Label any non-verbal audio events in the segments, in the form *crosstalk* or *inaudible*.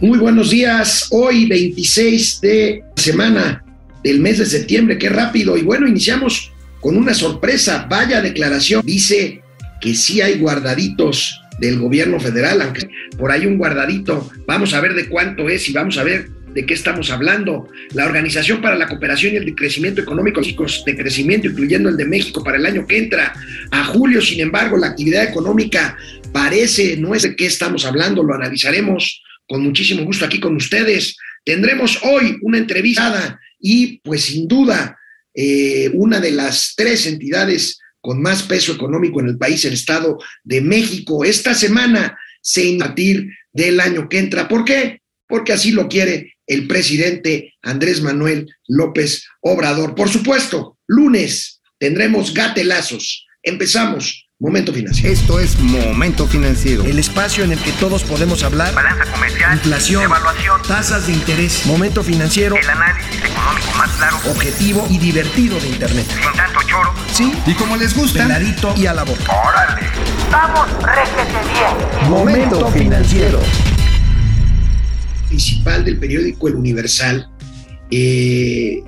Muy buenos días. Hoy 26 de semana del mes de septiembre. Qué rápido. Y bueno, iniciamos con una sorpresa. Vaya declaración. Dice que sí hay guardaditos del gobierno federal, aunque por ahí un guardadito. Vamos a ver de cuánto es y vamos a ver de qué estamos hablando. La Organización para la Cooperación y el Crecimiento Económico de Crecimiento, incluyendo el de México para el año que entra. A julio, sin embargo, la actividad económica parece, no es de qué estamos hablando, lo analizaremos con muchísimo gusto aquí con ustedes. Tendremos hoy una entrevista y pues sin duda eh, una de las tres entidades con más peso económico en el país, el Estado de México, esta semana se partir del año que entra. ¿Por qué? Porque así lo quiere el presidente Andrés Manuel López Obrador. Por supuesto, lunes tendremos gatelazos. Empezamos Momento Financiero. Esto es Momento Financiero. El espacio en el que todos podemos hablar. Balanza comercial. Inflación. Evaluación. Tasas de interés. Momento Financiero. El análisis económico más claro. Objetivo y divertido de Internet. Sin tanto choro. Sí. Y como les gusta. Peladito y a la boca. Órale. Vamos, réjete bien. Momento Financiero. Principal del periódico El Universal. Eh,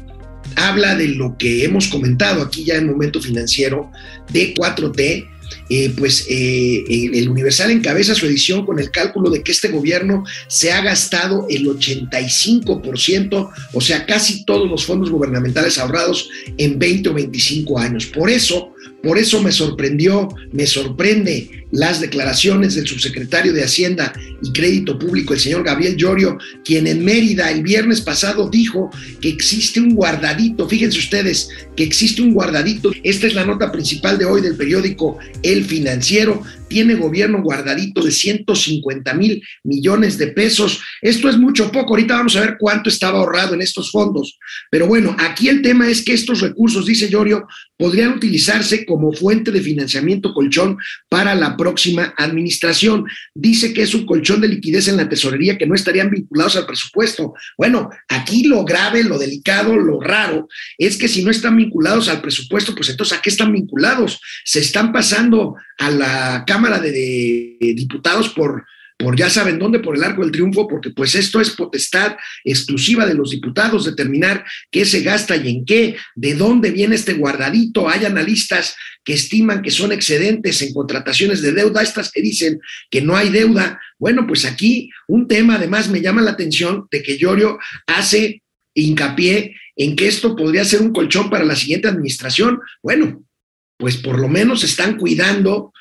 habla de lo que hemos comentado aquí ya en Momento Financiero de 4T eh, pues eh, el Universal encabeza su edición con el cálculo de que este gobierno se ha gastado el 85%, o sea, casi todos los fondos gubernamentales ahorrados en 20 o 25 años. Por eso, por eso me sorprendió, me sorprende las declaraciones del subsecretario de Hacienda y Crédito Público, el señor Gabriel Llorio, quien en Mérida el viernes pasado dijo que existe un guardadito, fíjense ustedes, que existe un guardadito. Esta es la nota principal de hoy del periódico El Financiero tiene gobierno guardadito de 150 mil millones de pesos. Esto es mucho poco. Ahorita vamos a ver cuánto estaba ahorrado en estos fondos. Pero bueno, aquí el tema es que estos recursos, dice Llorio, podrían utilizarse como fuente de financiamiento colchón para la próxima administración. Dice que es un colchón de liquidez en la tesorería que no estarían vinculados al presupuesto. Bueno, aquí lo grave, lo delicado, lo raro es que si no están vinculados al presupuesto, pues entonces ¿a qué están vinculados? Se están pasando a la Cámara Cámara de, Diputados por, por ya saben dónde, por el arco del triunfo, porque pues esto es potestad exclusiva de los diputados determinar qué se gasta y en qué, de dónde viene este guardadito. Hay analistas que estiman que son excedentes en contrataciones de deuda, estas que dicen que no hay deuda. Bueno, pues aquí un tema además me llama la atención de que Llorio hace hincapié en que esto podría ser un colchón para la siguiente administración. Bueno, pues por lo menos están cuidando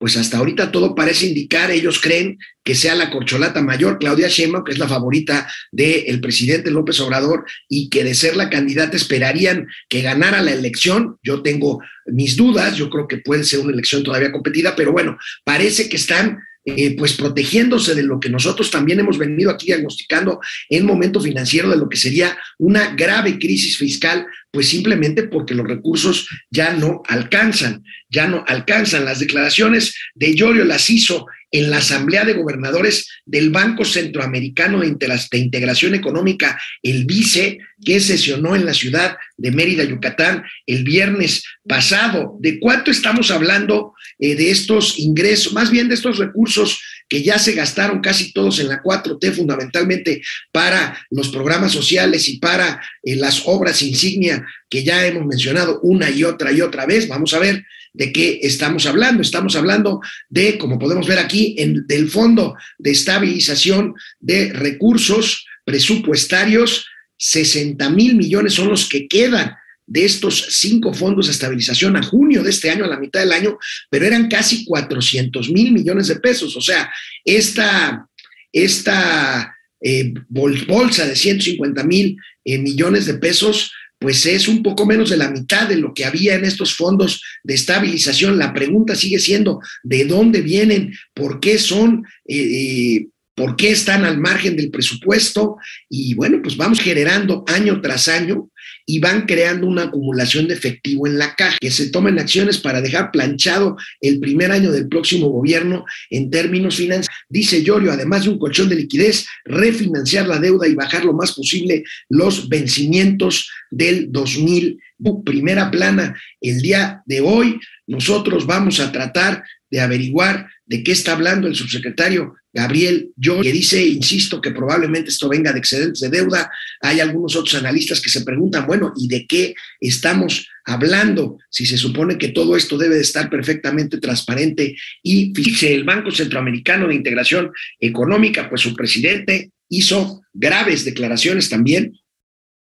pues hasta ahorita todo parece indicar, ellos creen que sea la corcholata mayor, Claudia Sheinbaum, que es la favorita del presidente López Obrador y que de ser la candidata esperarían que ganara la elección. Yo tengo mis dudas, yo creo que puede ser una elección todavía competida, pero bueno, parece que están eh, pues protegiéndose de lo que nosotros también hemos venido aquí diagnosticando en momento financiero de lo que sería una grave crisis fiscal, pues simplemente porque los recursos ya no alcanzan, ya no alcanzan. Las declaraciones de Llorio las hizo en la Asamblea de Gobernadores del Banco Centroamericano de Integración Económica, el BICE, que sesionó en la ciudad de Mérida, Yucatán, el viernes pasado. ¿De cuánto estamos hablando eh, de estos ingresos, más bien de estos recursos que ya se gastaron casi todos en la 4T, fundamentalmente para los programas sociales y para eh, las obras insignia que ya hemos mencionado una y otra y otra vez? Vamos a ver de qué estamos hablando. Estamos hablando de, como podemos ver aquí, en, del Fondo de Estabilización de Recursos Presupuestarios, 60 mil millones son los que quedan de estos cinco fondos de estabilización a junio de este año, a la mitad del año, pero eran casi 400 mil millones de pesos. O sea, esta, esta eh, bolsa de 150 mil eh, millones de pesos pues es un poco menos de la mitad de lo que había en estos fondos de estabilización. La pregunta sigue siendo, ¿de dónde vienen? ¿Por qué son? Eh, ¿Por qué están al margen del presupuesto? Y bueno, pues vamos generando año tras año y van creando una acumulación de efectivo en la caja, que se tomen acciones para dejar planchado el primer año del próximo gobierno en términos financieros. Dice Llorio, además de un colchón de liquidez, refinanciar la deuda y bajar lo más posible los vencimientos del 2000. Primera plana, el día de hoy nosotros vamos a tratar de averiguar de qué está hablando el subsecretario Gabriel yo que dice, insisto, que probablemente esto venga de excedentes de deuda. Hay algunos otros analistas que se preguntan, bueno, ¿y de qué estamos hablando? Si se supone que todo esto debe de estar perfectamente transparente y fíjese, el Banco Centroamericano de Integración Económica, pues su presidente hizo graves declaraciones también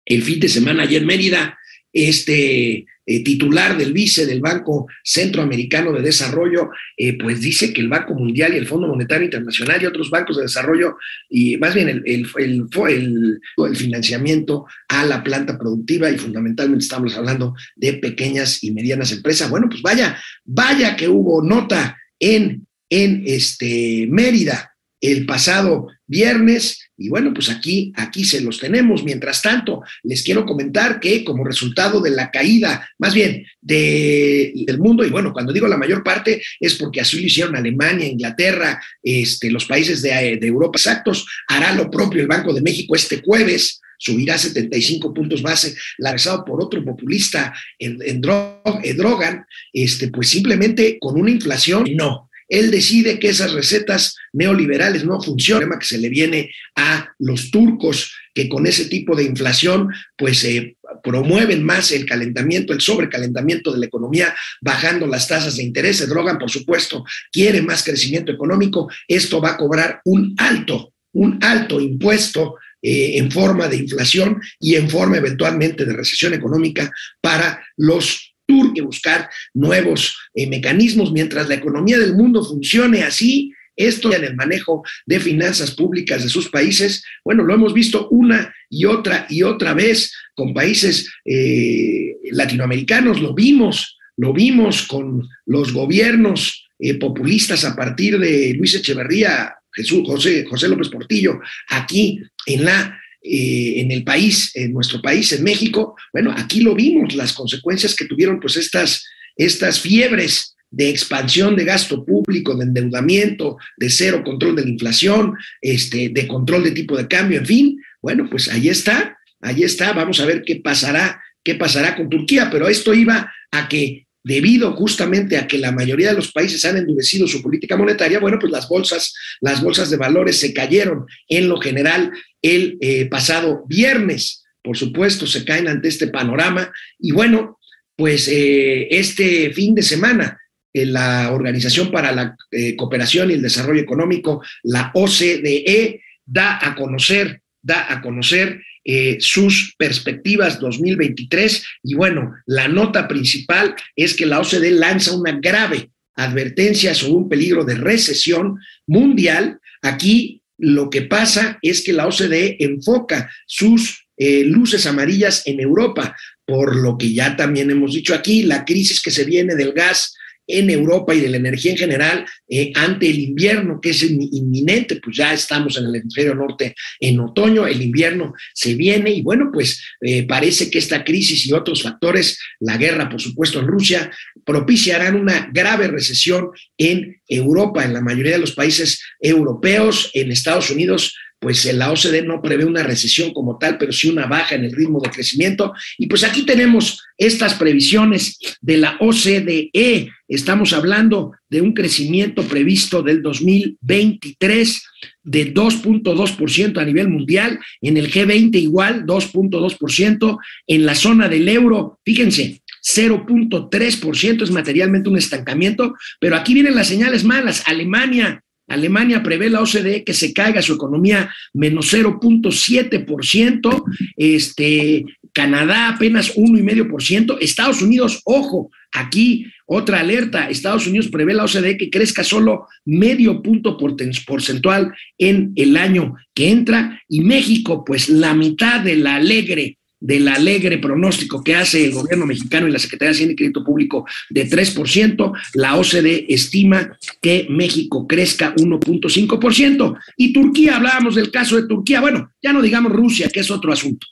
el fin de semana ayer en Mérida, este eh, titular del vice del Banco Centroamericano de Desarrollo, eh, pues dice que el Banco Mundial y el Fondo Monetario Internacional y otros bancos de desarrollo, y más bien el, el, el, el, financiamiento a la planta productiva, y fundamentalmente estamos hablando de pequeñas y medianas empresas. Bueno, pues vaya, vaya que hubo nota en, en este Mérida el pasado viernes y bueno, pues aquí, aquí se los tenemos. Mientras tanto, les quiero comentar que como resultado de la caída, más bien de, del mundo, y bueno, cuando digo la mayor parte es porque así lo hicieron Alemania, Inglaterra, este, los países de, Europa exactos, hará lo propio el Banco de México este jueves subirá 75 puntos base, lanzado por otro populista en, en, Drogan, este, pues simplemente con una inflación, no, él decide que esas recetas neoliberales no funcionan, que se le viene a los turcos que con ese tipo de inflación pues eh, promueven más el calentamiento, el sobrecalentamiento de la economía, bajando las tasas de interés. Drogan, por supuesto, quiere más crecimiento económico. Esto va a cobrar un alto, un alto impuesto eh, en forma de inflación y en forma eventualmente de recesión económica para los que buscar nuevos eh, mecanismos mientras la economía del mundo funcione así. Esto en el manejo de finanzas públicas de sus países, bueno, lo hemos visto una y otra y otra vez con países eh, latinoamericanos, lo vimos, lo vimos con los gobiernos eh, populistas a partir de Luis Echeverría, Jesús, José, José López Portillo, aquí en la eh, en el país, en nuestro país, en México, bueno, aquí lo vimos, las consecuencias que tuvieron pues estas, estas fiebres de expansión de gasto público, de endeudamiento, de cero control de la inflación, este, de control de tipo de cambio, en fin, bueno, pues ahí está, ahí está, vamos a ver qué pasará, qué pasará con Turquía, pero esto iba a que debido justamente a que la mayoría de los países han endurecido su política monetaria, bueno, pues las bolsas, las bolsas de valores se cayeron en lo general el eh, pasado viernes. Por supuesto, se caen ante este panorama. Y bueno, pues eh, este fin de semana, eh, la Organización para la Cooperación y el Desarrollo Económico, la OCDE, da a conocer, da a conocer eh, sus perspectivas 2023 y bueno, la nota principal es que la OCDE lanza una grave advertencia sobre un peligro de recesión mundial. Aquí lo que pasa es que la OCDE enfoca sus eh, luces amarillas en Europa, por lo que ya también hemos dicho aquí, la crisis que se viene del gas en Europa y de la energía en general eh, ante el invierno que es inminente, pues ya estamos en el hemisferio norte en otoño, el invierno se viene y bueno, pues eh, parece que esta crisis y otros factores, la guerra por supuesto en Rusia, propiciarán una grave recesión en Europa, en la mayoría de los países europeos, en Estados Unidos pues la OCDE no prevé una recesión como tal, pero sí una baja en el ritmo de crecimiento. Y pues aquí tenemos estas previsiones de la OCDE. Estamos hablando de un crecimiento previsto del 2023 de 2.2% a nivel mundial, en el G20 igual 2.2%, en la zona del euro, fíjense, 0.3% es materialmente un estancamiento, pero aquí vienen las señales malas. Alemania Alemania prevé la OCDE que se caiga su economía menos 0.7%, este, Canadá apenas 1,5%, Estados Unidos, ojo, aquí otra alerta, Estados Unidos prevé la OCDE que crezca solo medio punto porcentual en el año que entra y México, pues la mitad de la alegre del alegre pronóstico que hace el gobierno mexicano y la Secretaría de Hacienda y Crédito Público de 3%, la OCDE estima que México crezca 1.5%. Y Turquía, hablábamos del caso de Turquía, bueno, ya no digamos Rusia, que es otro asunto.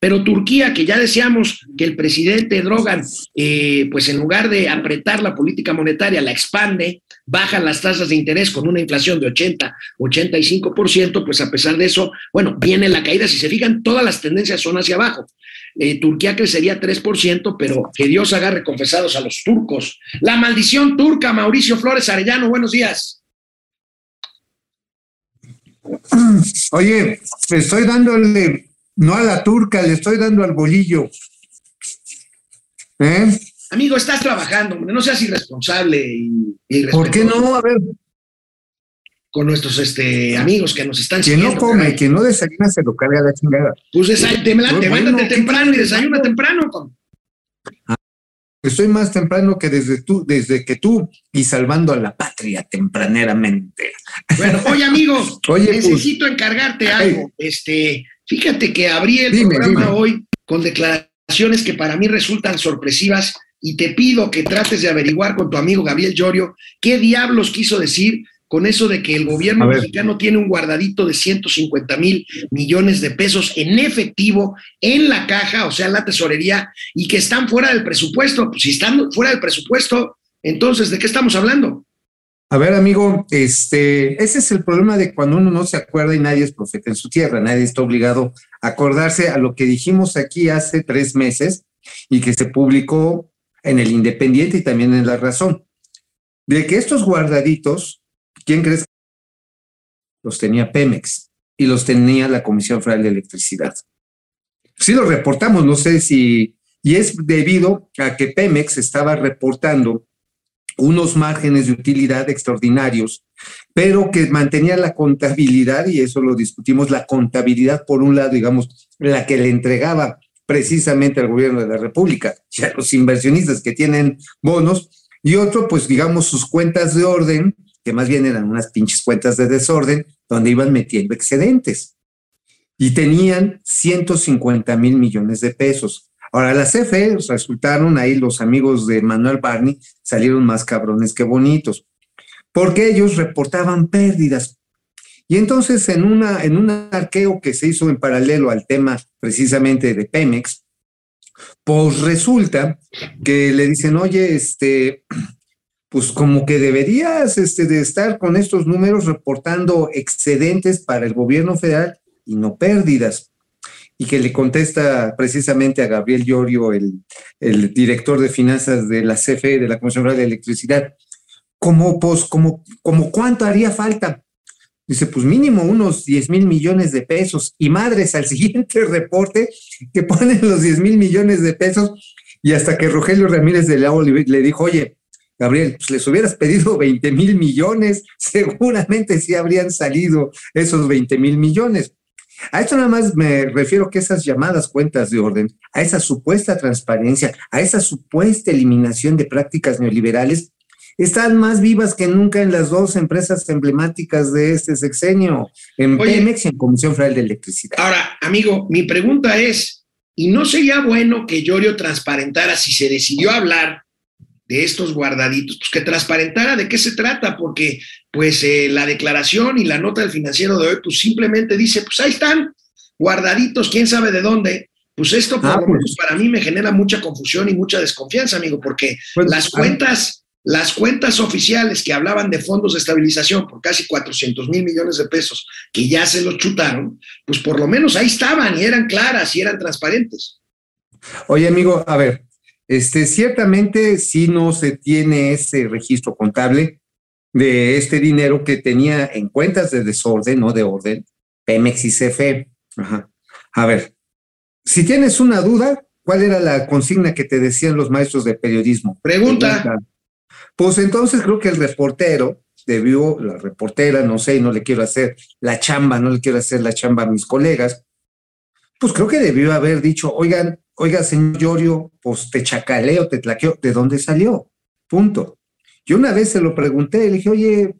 Pero Turquía, que ya decíamos que el presidente Drogan, eh, pues en lugar de apretar la política monetaria, la expande, baja las tasas de interés con una inflación de 80, 85%, pues a pesar de eso, bueno, viene la caída. Si se fijan, todas las tendencias son hacia abajo. Eh, Turquía crecería 3%, pero que Dios agarre confesados a los turcos. La maldición turca, Mauricio Flores Arellano, buenos días. Oye, estoy dándole, no a la turca, le estoy dando al bolillo. ¿Eh? Amigo, estás trabajando, hombre, no seas irresponsable y, ¿Por qué no? A ver. Con nuestros este, amigos que nos están Quien no come, caray. quien no desayuna se lo carga la chingada. Pues levántate bueno, temprano y desayuna temprano. Con... Estoy más temprano que desde tú, desde que tú y salvando a la patria tempraneramente. Bueno, oye amigo, *laughs* oye, necesito pues, encargarte algo. Hey. Este, fíjate que abrí el dime, programa dime. hoy con declaraciones que para mí resultan sorpresivas y te pido que trates de averiguar con tu amigo Gabriel Llorio qué diablos quiso decir con eso de que el gobierno mexicano tiene un guardadito de 150 mil millones de pesos en efectivo en la caja, o sea, en la tesorería, y que están fuera del presupuesto. Pues si están fuera del presupuesto, entonces, ¿de qué estamos hablando? A ver, amigo, este, ese es el problema de cuando uno no se acuerda y nadie es profeta en su tierra, nadie está obligado a acordarse a lo que dijimos aquí hace tres meses y que se publicó en el Independiente y también en La Razón, de que estos guardaditos ¿Quién crees? Los tenía Pemex y los tenía la Comisión Federal de Electricidad. Sí lo reportamos, no sé si, y es debido a que Pemex estaba reportando unos márgenes de utilidad extraordinarios, pero que mantenía la contabilidad, y eso lo discutimos, la contabilidad por un lado, digamos, la que le entregaba precisamente al gobierno de la República y a los inversionistas que tienen bonos, y otro, pues digamos, sus cuentas de orden, que más bien eran unas pinches cuentas de desorden donde iban metiendo excedentes. Y tenían 150 mil millones de pesos. Ahora, las CFE resultaron ahí los amigos de Manuel Barney, salieron más cabrones que bonitos, porque ellos reportaban pérdidas. Y entonces, en, una, en un arqueo que se hizo en paralelo al tema precisamente de Pemex, pues resulta que le dicen, oye, este, pues como que deberías este, de estar con estos números reportando excedentes para el gobierno federal y no pérdidas. Y que le contesta precisamente a Gabriel Llorio, el, el director de finanzas de la CFE, de la Comisión Federal de Electricidad, como, pues, como, como cuánto haría falta. Dice, pues mínimo unos 10 mil millones de pesos. Y madres, al *laughs* siguiente reporte que ponen los 10 mil millones de pesos, y hasta que Rogelio Ramírez de la le dijo, oye, Gabriel, pues les hubieras pedido *laughs* 20 mil millones, seguramente sí habrían salido esos 20 mil millones. A esto nada más me refiero que esas llamadas cuentas de orden, a esa supuesta transparencia, a esa supuesta eliminación de prácticas neoliberales, están más vivas que nunca en las dos empresas emblemáticas de este sexenio, en Oye, Pemex y en Comisión Federal de Electricidad. Ahora, amigo, mi pregunta es, ¿y no sería bueno que Llorio transparentara si se decidió hablar de estos guardaditos, pues que transparentara de qué se trata, porque pues eh, la declaración y la nota del financiero de hoy, pues simplemente dice, pues ahí están, guardaditos, quién sabe de dónde. Pues esto por ah, lo menos pues. para mí me genera mucha confusión y mucha desconfianza, amigo, porque pues, las cuentas, las cuentas oficiales que hablaban de fondos de estabilización por casi 400 mil millones de pesos, que ya se los chutaron, pues por lo menos ahí estaban y eran claras y eran transparentes. Oye, amigo, a ver, este, ciertamente sí no se tiene ese registro contable de este dinero que tenía en cuentas de desorden, no de orden, Pemex y CFE. Ajá. A ver, si tienes una duda, ¿cuál era la consigna que te decían los maestros de periodismo? Pregunta. Pregunta. Pues entonces creo que el reportero debió, la reportera, no sé, no le quiero hacer la chamba, no le quiero hacer la chamba a mis colegas, pues creo que debió haber dicho, oigan, oiga, señor Llorio, pues te chacaleo, te tlaqueo, ¿de dónde salió? Punto. Yo una vez se lo pregunté, le dije, oye,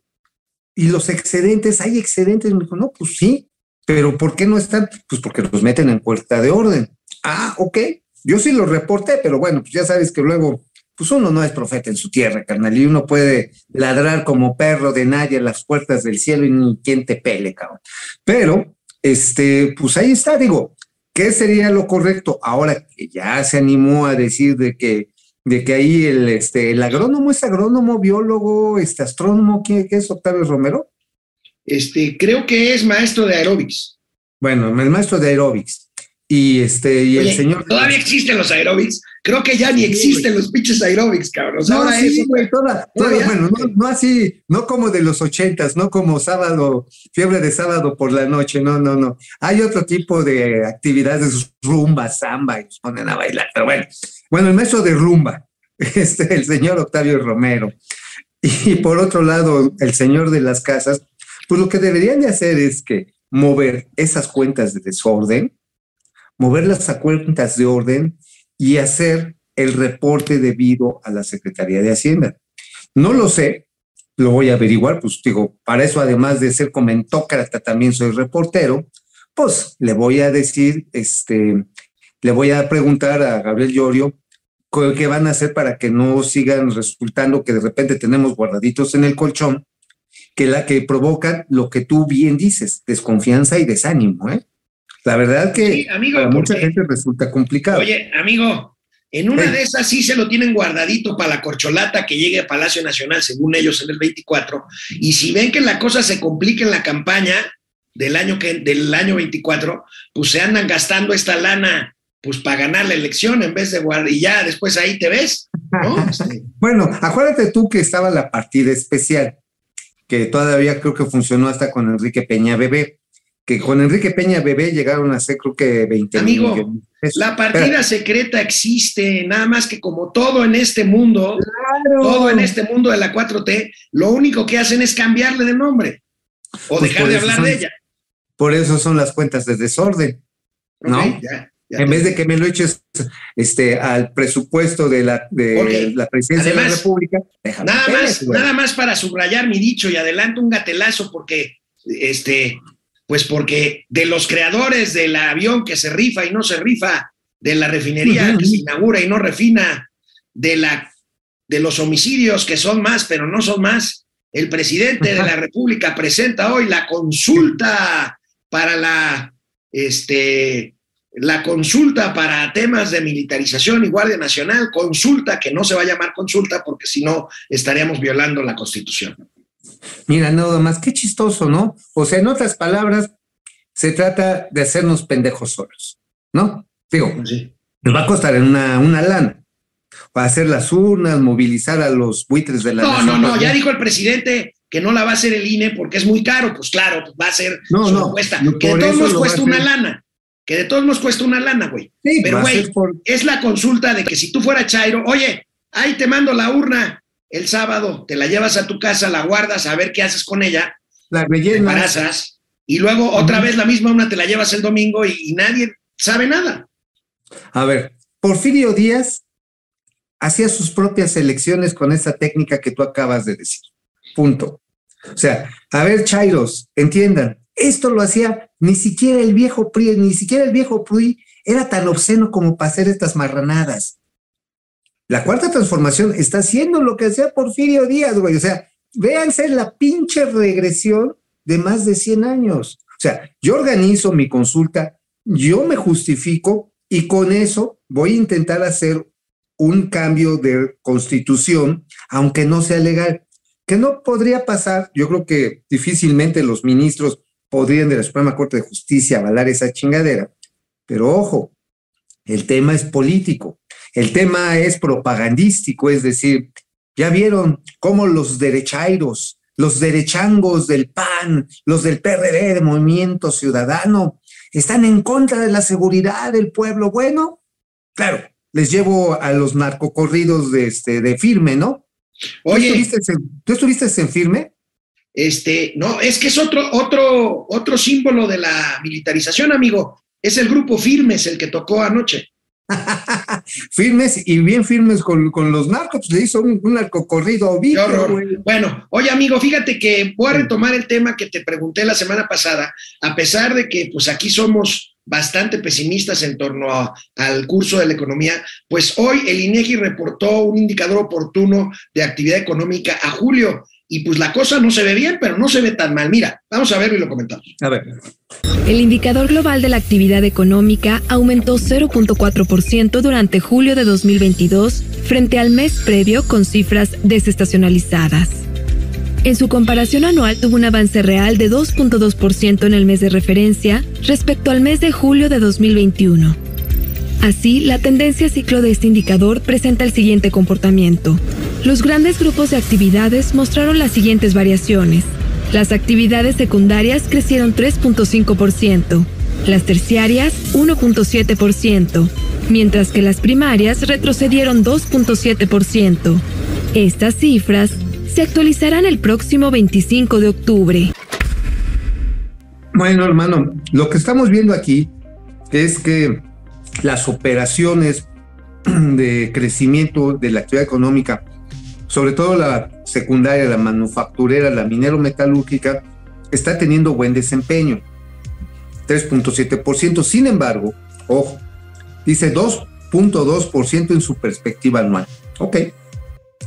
¿y los excedentes? ¿Hay excedentes? Me dijo, no, pues sí, pero ¿por qué no están? Pues porque los meten en puerta de orden. Ah, ok, yo sí los reporté, pero bueno, pues ya sabes que luego, pues uno no es profeta en su tierra, carnal, y uno puede ladrar como perro de nadie en las puertas del cielo y ni quien te pele, cabrón. Pero, este, pues ahí está, digo, ¿Qué sería lo correcto? Ahora que ya se animó a decir de que, de que ahí el, este, el agrónomo es agrónomo, biólogo, este, astrónomo, ¿qué, qué es Octavio Romero? Este, creo que es maestro de aeróbics. Bueno, el maestro de aerobics. Y este, y Oye, el señor. Todavía existen los aerobics. Creo que ya ni Sí, existen los pinches aerobics, cabrón. No, ahora sí, güey, toda- bueno, no, no así, no como de los ochentas, no como sábado, fiebre de sábado por la noche, no, no, no. Hay otro tipo de actividades, rumba, samba, y nos ponen a bailar, pero bueno. Bueno, el maestro de rumba, *laughs* este, el señor Octavio Romero. Y por otro lado, el señor de las casas, pues lo que deberían de hacer es que mover esas cuentas de desorden, moverlas a cuentas de orden y hacer el reporte debido a la Secretaría de Hacienda. No lo sé, lo voy a averiguar, pues digo, para eso además de ser comentócrata también soy reportero, pues le voy a decir, este, le voy a preguntar a Gabriel Llorio qué van a hacer para que no sigan resultando que de repente tenemos guardaditos en el colchón, que la que provocan lo que tú bien dices, desconfianza y desánimo, ¿eh? La verdad que Sí, amigo, para mucha gente resulta complicado. Oye, amigo, en una Sí. de esas sí se lo tienen guardadito para la corcholata que llegue a Palacio Nacional, según ellos, en el 24. Y si ven que la cosa se complica en la campaña del año, que, del año 24, pues se andan gastando esta lana pues para ganar la elección en vez de guardar. Y ya después ahí te ves, ¿no? *laughs* Este, Bueno, acuérdate tú que estaba la partida especial, que todavía creo que funcionó hasta con Enrique Peña Bebé, que con Enrique Peña Bebé llegaron a ser creo que 20 mil Amigo, la partida secreta existe, nada más que como todo en este mundo, Claro. todo en este mundo de la 4T, lo único que hacen es cambiarle de nombre o Pues dejar de hablar son- de ella. Por eso son las cuentas de desorden. ¿no? Ok, ya, ya En te- vez de que me lo eches este, al presupuesto de la, de la presidencia de la República, déjame Nada más, nada más para subrayar mi dicho y adelanto un gatelazo porque, este, pues porque de los creadores del avión que se rifa y no se rifa, de la refinería que se inaugura y no refina, de la, de los homicidios que son más pero no son más, el presidente de la República presenta hoy la consulta para la, este, la consulta para temas de militarización y Guardia Nacional, consulta que no se va a llamar consulta porque si no estaríamos violando la Constitución. Mira, nada más, qué chistoso, ¿no? O sea, en otras palabras, se trata de hacernos pendejos solos, ¿no? Digo, nos va a costar una, una lana. Va a hacer las urnas, movilizar a los buitres de la No, no, no, ya dijo el presidente que no la va a hacer el INE porque es muy caro, pues claro, pues va a ser No, su no, no, que de todos nos cuesta una lana, que de todos nos cuesta una lana, güey. Sí, Pero, güey, por- es la consulta de que si tú fuera Chairo, oye, ahí te mando la urna el sábado, te la llevas a tu casa, la guardas, a ver qué haces con ella, la te embarazas, y luego otra vez la misma urna te la llevas el domingo y, y nadie sabe nada. A ver, Porfirio Díaz hacía sus propias elecciones con esa técnica que tú acabas de decir. Punto. O sea, a ver, Chairos, entiendan, esto lo hacía ni siquiera el viejo PRI, ni siquiera el viejo PRI era tan obsceno como para hacer estas marranadas. La cuarta transformación está haciendo lo que hacía Porfirio Díaz, güey. O sea, véanse la pinche regresión de más de 100 años. O sea, yo organizo mi consulta, yo me justifico y con eso voy a intentar hacer un cambio de constitución, aunque no sea legal. Que no podría pasar, yo creo que difícilmente los ministros podrían de la Suprema Corte de Justicia avalar esa chingadera. Pero ojo, el tema es político, el tema es propagandístico, es decir, ya vieron cómo los derechairos, los derechangos del PAN, los del PRD, de Movimiento Ciudadano, están en contra de la seguridad del pueblo. Bueno, claro, les llevo a los narcocorridos de, este, de firme, ¿no? ¿Tú Oye, estuviste, en, ¿Tú estuviste en firme? este, no, es que es otro, otro, otro símbolo de la militarización, amigo. Es el grupo Firmes el que tocó anoche. *laughs* firmes y bien firmes con, con los narcos, le hizo un, un narcocorrido. Bueno, oye amigo, fíjate que voy a retomar el tema que te pregunté la semana pasada, a pesar de que pues aquí somos bastante pesimistas en torno a- al curso de la economía, pues hoy el INEGI reportó un indicador oportuno de actividad económica a julio y pues la cosa no se ve bien, pero no se ve tan mal. Mira, vamos a verlo y lo comentamos. A ver. El indicador global de la actividad económica aumentó 0.4% durante julio de 2022 frente al mes previo con cifras desestacionalizadas. En su comparación anual tuvo un avance real de 2.2% en el mes de referencia respecto al mes de julio de 2021. Así, la tendencia ciclo de este indicador presenta el siguiente comportamiento. Los grandes grupos de actividades mostraron las siguientes variaciones. Las actividades secundarias crecieron 3.5%, las terciarias 1.7%, mientras que las primarias retrocedieron 2.7%. Estas cifras se actualizarán el próximo 25 de octubre. Bueno, hermano, lo que estamos viendo aquí es que las operaciones *clears throat* de crecimiento de la actividad económica, sobre todo la secundaria, la manufacturera, la minero metalúrgica, está teniendo buen desempeño, 3.7%. Sin embargo, ojo, dice 2.2% en su perspectiva anual. Ok.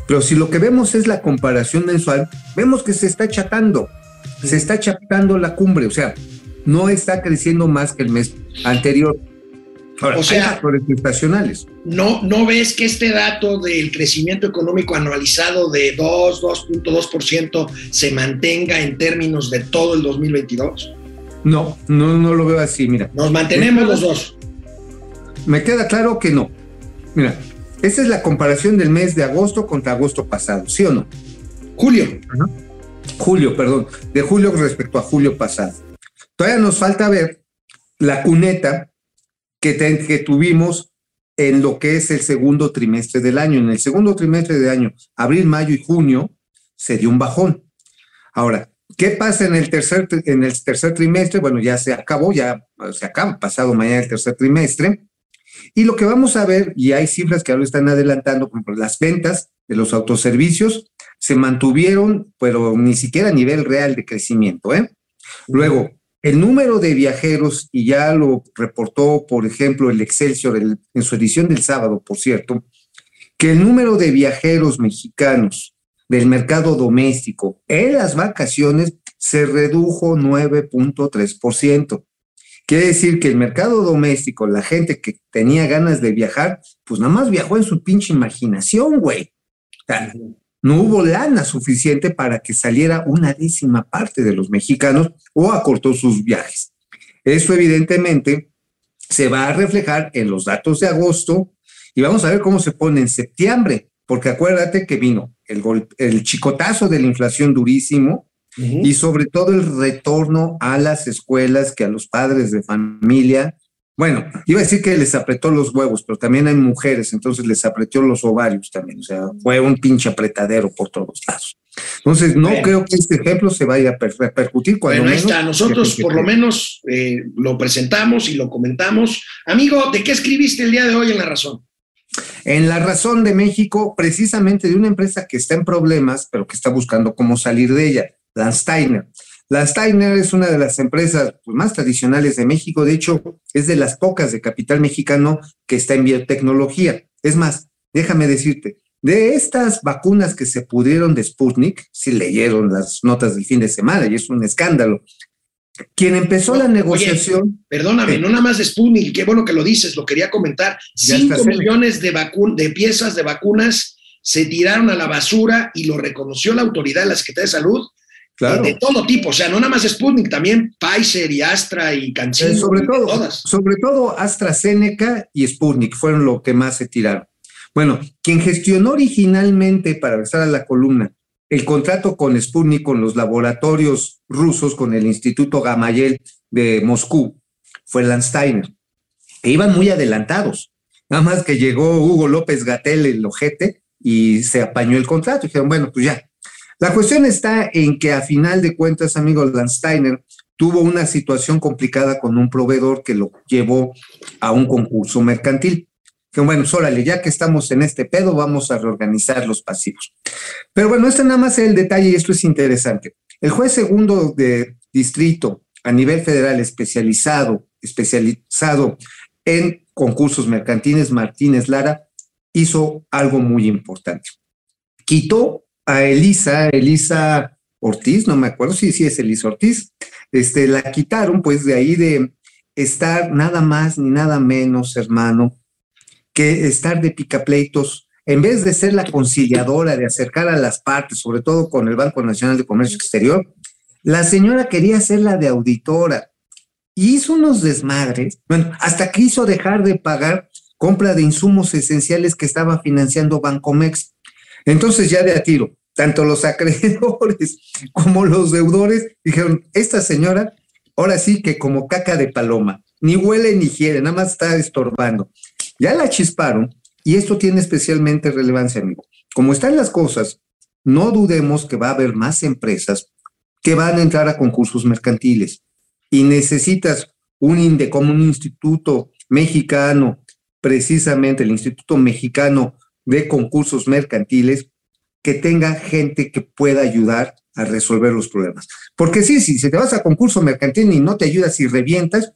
Pero si lo que vemos es la comparación mensual, vemos que se está achatando, se está achatando la cumbre, o sea, no está creciendo más que el mes anterior. Ahora, O sea- hay factores estacionales. ¿No, ¿No ves que este dato del crecimiento económico anualizado de 2, 2.2% se mantenga en términos de todo el 2022? No, no, no lo veo así, mira. Nos mantenemos los dos. Me queda claro que no. Mira, esta es la comparación del mes de agosto contra agosto pasado, ¿sí o no? Julio, Julio, perdón, de julio respecto a julio pasado. Todavía nos falta ver la cuneta que, te- que tuvimos en lo que es el segundo trimestre del año. En el segundo trimestre del año, abril, mayo y junio, se dio un bajón. Ahora, ¿qué pasa en el tercer, en el tercer trimestre? Bueno, ya se acabó, ya se acaba, pasado mañana el tercer trimestre. Y lo que vamos a ver, y hay cifras que ahora están adelantando, por ejemplo, las ventas de los autoservicios se mantuvieron, pero ni siquiera a nivel real de crecimiento. ¿eh? Luego, el número de viajeros, y ya lo reportó, por ejemplo, el Excelsior el- en su edición del sábado, por cierto, que el número de viajeros mexicanos del mercado doméstico en las vacaciones se redujo 9.3%. Quiere decir que el mercado doméstico, la gente que tenía ganas de viajar, pues nada más viajó en su pinche imaginación, güey. No hubo lana suficiente para que saliera una décima parte de los mexicanos o acortó sus viajes. Esto evidentemente se va a reflejar en los datos de agosto y vamos a ver cómo se pone en septiembre, porque acuérdate que vino el, chicotazo de la inflación durísimo, y sobre todo el retorno a las escuelas que a los padres de familia, bueno, iba a decir que les apretó los huevos, pero también hay mujeres, entonces les apretó los ovarios también, o sea, fue un pinche apretadero por todos lados. Entonces, no Bueno. creo que este ejemplo se vaya a per- repercutir cuando Bueno, ahí menos. está. Nosotros por lo menos eh, lo presentamos y lo comentamos. Amigo, ¿de qué escribiste el día de hoy en La Razón? En la razón de México, precisamente de una empresa que está en problemas, pero que está buscando cómo salir de ella, Landsteiner. Landsteiner es una de las empresas pues, más tradicionales de México, de hecho, es de las pocas de capital mexicano que está en biotecnología. Es más, déjame decirte, de estas vacunas que se pudieron de Sputnik, si leyeron las notas del fin de semana y es un escándalo, quien empezó la Oye, negociación, Perdóname, no nada más de Sputnik, qué bueno que lo dices, lo quería comentar. Cinco millones de, de piezas de vacunas se tiraron a la basura y lo reconoció la autoridad de la Secretaría de Salud claro, de, de todo tipo, o sea, no nada más Sputnik, también Pfizer y Astra y Cancino. Eh, sobre todo, todas. sobre todo AstraZeneca y Sputnik fueron lo que más se tiraron. Bueno, quien gestionó originalmente, para regresar a la columna, el contrato con Sputnik, con los laboratorios rusos, con el Instituto Gamayel de Moscú, fue Landsteiner. E iban muy adelantados. Nada más que llegó Hugo López Gatel, el ojete, y se apañó el contrato. Dijeron, bueno, pues ya. La cuestión está en que a final de cuentas, amigos, Landsteiner tuvo una situación complicada con un proveedor que lo llevó a un concurso mercantil. Que bueno, pues, órale, ya que estamos en este pedo, vamos a reorganizar los pasivos. Pero bueno, este nada más es el detalle y esto es interesante. El juez segundo de distrito a nivel federal especializado, especializado en concursos mercantiles, Martínez Lara, hizo algo muy importante. Quitó a Elisa, Elisa Ortiz, no me acuerdo si sí, es Elisa Ortiz, este, la quitaron pues de ahí de estar nada más ni nada menos, hermano, que estar de picapleitos, en vez de ser la conciliadora, de acercar a las partes, sobre todo con el Banco Nacional de Comercio Exterior, la señora quería ser la de auditora y hizo unos desmadres, bueno, hasta quiso dejar de pagar compra de insumos esenciales que estaba financiando Bancomex. Entonces ya de a tiro, tanto los acreedores *laughs* como los deudores dijeron, esta señora, ahora sí que como caca de paloma, ni huele ni quiere, nada más está estorbando. Ya la chisparon y esto tiene especialmente relevancia, amigo. Como están las cosas, no dudemos que va a haber más empresas que van a entrar a concursos mercantiles y necesitas un INDE como un instituto mexicano, precisamente el Instituto Mexicano de Concursos Mercantiles, que tenga gente que pueda ayudar a resolver los problemas. Porque sí, si te vas a concurso mercantil y no te ayudas y revientas,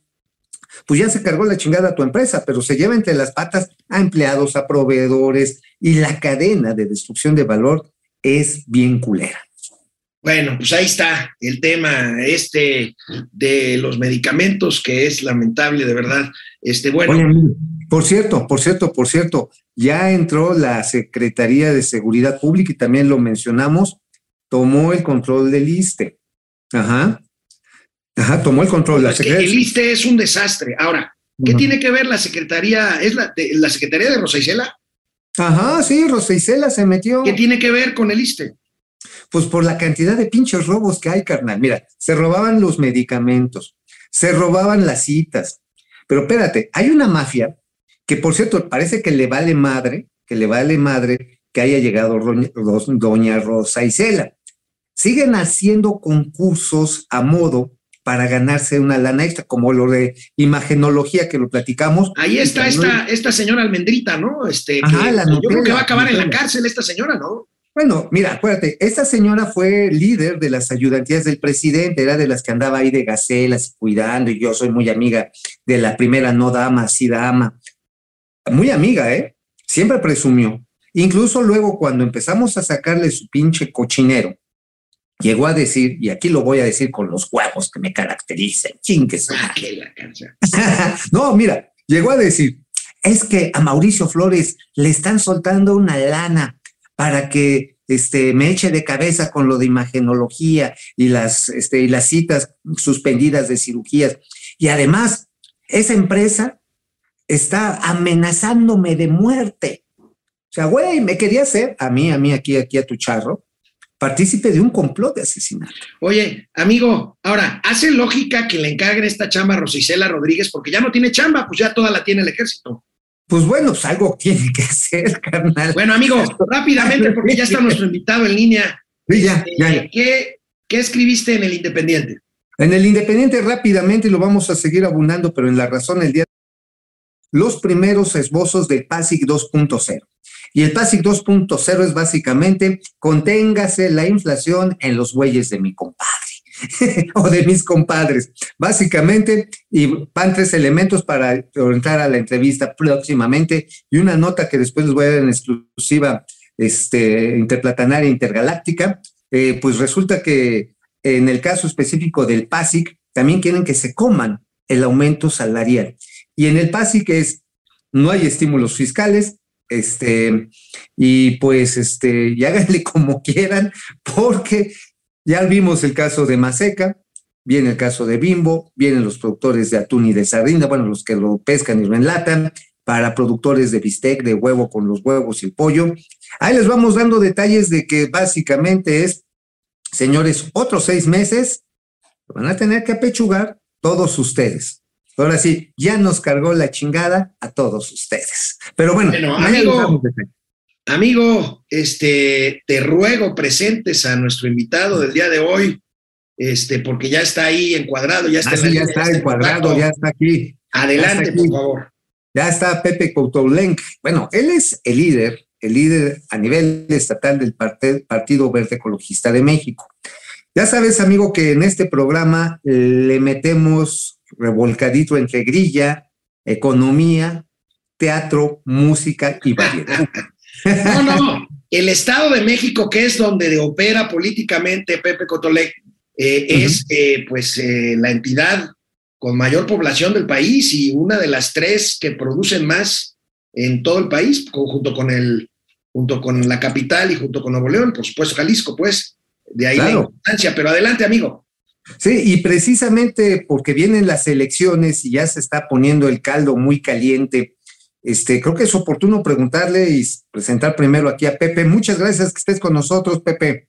pues ya se cargó la chingada a tu empresa, pero se lleva entre las patas a empleados, a proveedores y la cadena de destrucción de valor es bien culera. Bueno, pues ahí está el tema este de los medicamentos que es lamentable de verdad. Este, bueno. Por cierto, por cierto, por cierto, ya entró la Secretaría de Seguridad Pública y también lo mencionamos, tomó el control del ISTE. Ajá. Ajá, tomó el control. La el ISTE es un desastre. Ahora, ¿qué tiene que ver la Secretaría? ¿Es la, la Secretaría de Rosa Isela? Ajá, sí, Rosa Isela se metió. ¿Qué tiene que ver con el ISTE? Pues por la cantidad de pinches robos que hay, carnal. Mira, se robaban los medicamentos, se robaban las citas. Pero espérate, hay una mafia que, por cierto, parece que le vale madre, que le vale madre que haya llegado doña Rosa Isela. Siguen haciendo concursos a modo para ganarse una lana extra, como lo de imagenología que lo platicamos. Ahí está esta, esta señora almendrita, ¿no? Este, yo creo que va a acabar en la cárcel esta señora, ¿no? Bueno, mira, acuérdate, esta señora fue líder de las ayudantías del presidente, era de las que andaba ahí de gacelas cuidando, y yo soy muy amiga de la primera no dama, sí dama. Muy amiga, ¿eh? Siempre presumió. Incluso luego cuando empezamos a sacarle su pinche cochinero, llegó a decir, y aquí lo voy a decir con los huevos que me caracterizan, chingues. *laughs* No, mira, llegó a decir, es que a Mauricio Flores le están soltando una lana para que este, me eche de cabeza con lo de imagenología y las, este, y las citas suspendidas de cirugías. Y además, esa empresa está amenazándome de muerte. O sea, güey, me quería hacer a mí, a mí, aquí, aquí a tu charro, partícipe de un complot de asesinato. Oye, amigo, ahora, ¿hace lógica que le encarguen esta chamba a Rosicela Rodríguez porque ya no tiene chamba, pues ya toda la tiene el ejército? Pues bueno, pues algo *laughs* tiene que hacer, carnal. Bueno, amigo, rápidamente, porque ya está nuestro invitado en línea. Sí, ya, ya, ya. ¿Qué, ¿Qué escribiste en el Independiente? En el Independiente rápidamente lo vamos a seguir abundando, pero en la razón el día los primeros esbozos del PASIC 2.0. Y el PASIC 2.0 es básicamente conténgase la inflación en los bueyes de mi compadre *laughs* o de mis compadres. Básicamente, y van tres elementos para orientar a la entrevista próximamente y una nota que después les voy a dar en exclusiva este, interplatanaria intergaláctica. Eh, pues resulta que en el caso específico del PASIC, también quieren que se coman el aumento salarial. Y en el PASIC es, no hay estímulos fiscales, este, y pues, este, y háganle *laughs* como quieran, porque ya vimos el caso de Maseca, viene el caso de Bimbo, vienen los productores de atún y de sardina, bueno, los que lo pescan y lo enlatan, para productores de bistec, de huevo con los huevos y el pollo. Ahí les vamos dando detalles de que básicamente es, señores, otros seis meses van a tener que apechugar todos ustedes. Ahora sí, ya nos cargó la chingada a todos ustedes. Pero bueno, amigo, amigo, este, te ruego presentes a nuestro invitado del día de hoy, este, porque ya está ahí encuadrado, ya está, ah, ya está encuadrado, ya está aquí. Adelante, por favor. Ya está Pepe Coutolenc. Bueno, él es el líder, el líder a nivel estatal del Partido Verde Ecologista de México. Ya sabes, amigo, que en este programa le metemos revolcadito entre grilla, economía, teatro, música y variedad. *laughs* *laughs* no, no, el Estado de México, que es donde opera políticamente Pepe Cotolec, eh, es eh, pues eh, la entidad con mayor población del país y una de las tres que producen más en todo el país, junto con el, junto con la capital y junto con Nuevo León, por supuesto Jalisco, pues, de ahí la importancia. Pero adelante, amigo. Sí, y precisamente porque vienen las elecciones y ya se está poniendo el caldo muy caliente, este, creo que es oportuno preguntarle y presentar primero aquí a Pepe. Muchas gracias que estés con nosotros, Pepe.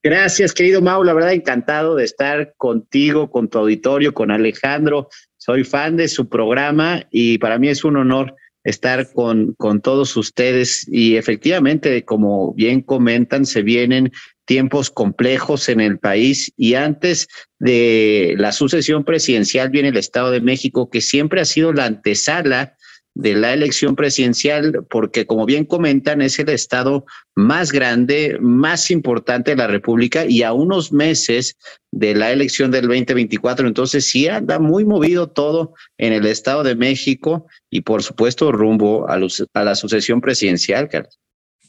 Gracias, querido Mau. La verdad, encantado de estar contigo, con tu auditorio, con Alejandro. Soy fan de su programa y para mí es un honor estar con, con todos ustedes. Y efectivamente, como bien comentan, se vienen tiempos complejos en el país y antes de la sucesión presidencial viene el Estado de México, que siempre ha sido la antesala de la elección presidencial, porque como bien comentan, es el estado más grande, más importante de la República y a unos meses de la elección del 2024. Entonces sí anda muy movido todo en el Estado de México y por supuesto rumbo a, a la sucesión presidencial, Carlos.